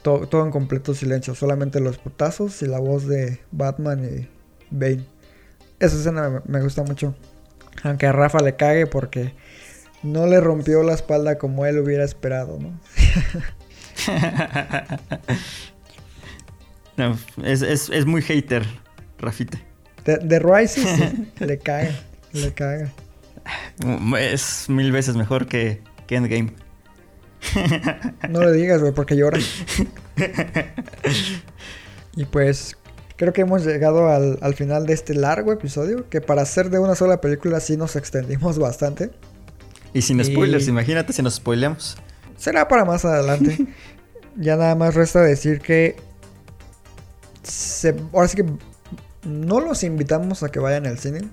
To- todo en completo silencio, solamente los putazos y la voz de Batman y Bane. Esa escena me, me gusta mucho. Aunque a Rafa le cague porque no le rompió la espalda como él hubiera esperado, ¿no? No, es, es, es muy hater, Rafita. De, de sí, le caga, le caga. Es mil veces mejor que, que Endgame. No le digas, güey, porque llora. Y pues, creo que hemos llegado al, al final de este largo episodio, que para ser de una sola película sí nos extendimos bastante. Y sin Y- spoilers, imagínate si nos spoileamos. Será para más adelante. ya nada más resta decir que se- ahora sí que no los invitamos a que vayan al cine.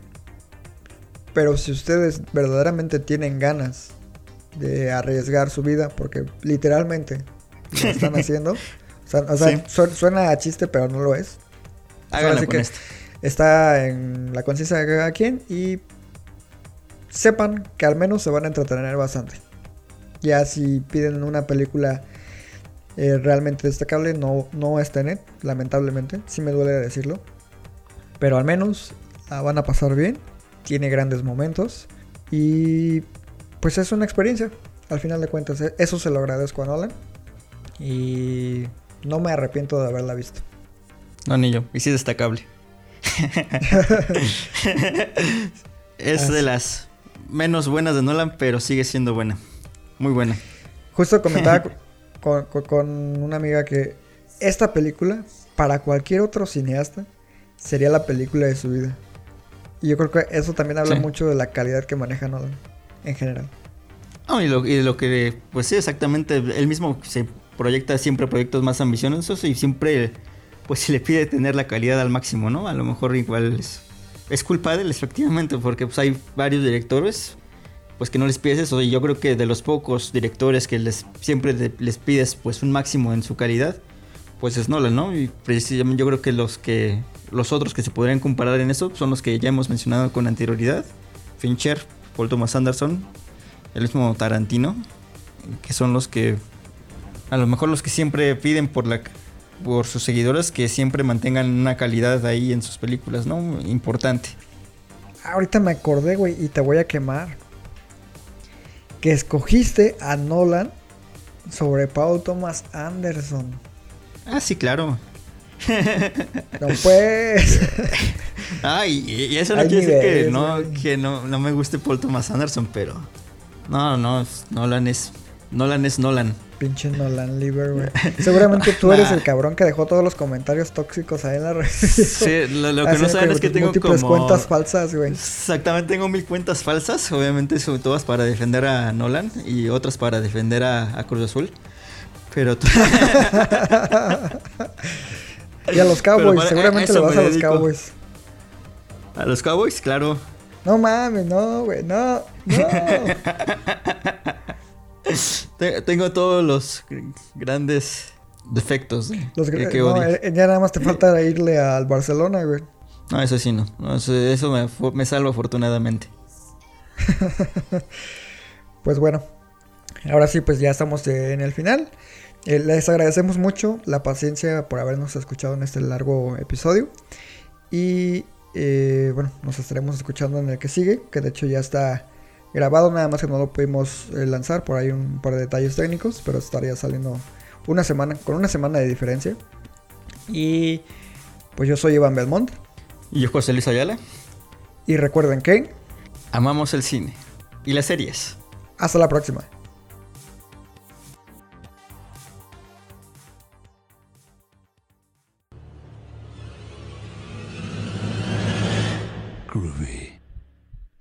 Pero si ustedes verdaderamente tienen ganas de arriesgar su vida, porque literalmente lo están haciendo. O sea, o sea, Sí. su- suena a chiste, pero no lo es. Háganlo Ahora sí con que- esto. Está en la conciencia de cada quien y sepan que al menos se van a entretener bastante. Ya si piden una película eh, realmente destacable, no, no es Tenet, lamentablemente. Sí me duele decirlo. Pero al menos la van a pasar bien. Tiene grandes momentos. Y pues es una experiencia. Al final de cuentas, eh, eso se lo agradezco a Nolan. Y no me arrepiento de haberla visto. No, ni yo. Y sí destacable. es Así. de las menos buenas de Nolan, pero sigue siendo buena. Muy buena. Justo comentaba con, con- con una amiga que esta película, para cualquier otro cineasta, sería la película de su vida. Y yo creo que eso también habla Sí. mucho de la calidad que maneja Nolan en general. Y, lo, y lo que, pues sí, exactamente, él mismo se proyecta siempre proyectos más ambiciosos y siempre, pues se le pide tener la calidad al máximo, ¿no? A lo mejor igual es, es culpa de él, efectivamente, porque pues hay varios directores, pues que no les pides eso, y yo creo que de los pocos directores que les siempre les pides, pues un máximo en su calidad, pues es Nolan, ¿no? Y precisamente yo creo que los que, los otros que se podrían comparar en eso son los que ya hemos mencionado con anterioridad, Fincher, Paul Thomas Anderson, el mismo Tarantino, que son los que a lo mejor los que siempre piden por la por sus seguidores que siempre mantengan una calidad ahí en sus películas, ¿no? Importante. Ahorita me acordé, güey, y te voy a quemar. Que escogiste a Nolan sobre Paul Thomas Anderson. Ah, sí, claro. No pues. Ah, y, eso no quiere decir que, no, que no, no me guste Paul Thomas Anderson, pero no, no, Nolan es Nolan es Nolan. Pinche Nolan Liver, güey. Seguramente tú eres el cabrón que dejó todos los comentarios tóxicos ahí en la red. Sí, lo, lo que no saben es que tengo múltiples como cuentas falsas, güey. Exactamente, tengo mil cuentas falsas, obviamente sobre todas para defender a Nolan y otras para defender a, a Cruz Azul. Pero tú- Y a los Cowboys, para- seguramente le vas a los. Cowboys. a los Cowboys, claro. No mames, no, güey, no, no. Te- Tengo todos los gr- grandes defectos. Los que, que- no, eh, ya nada más te falta irle al Barcelona, güey. No, eso sí no. Eso, eso me, me salvo afortunadamente. Pues bueno, ahora sí, pues ya estamos en el final. Eh, les agradecemos mucho la paciencia por habernos escuchado en este largo episodio. Y eh, bueno, nos estaremos escuchando en el que sigue, que de hecho ya está grabado, nada más que no lo pudimos eh, lanzar por ahí un par de detalles técnicos, pero estaría saliendo una semana, con una semana de diferencia. Y pues yo soy Iván Belmont. Y yo, José Luis Ayala, Y recuerden que amamos el cine y las series. hasta la próxima. Groovy.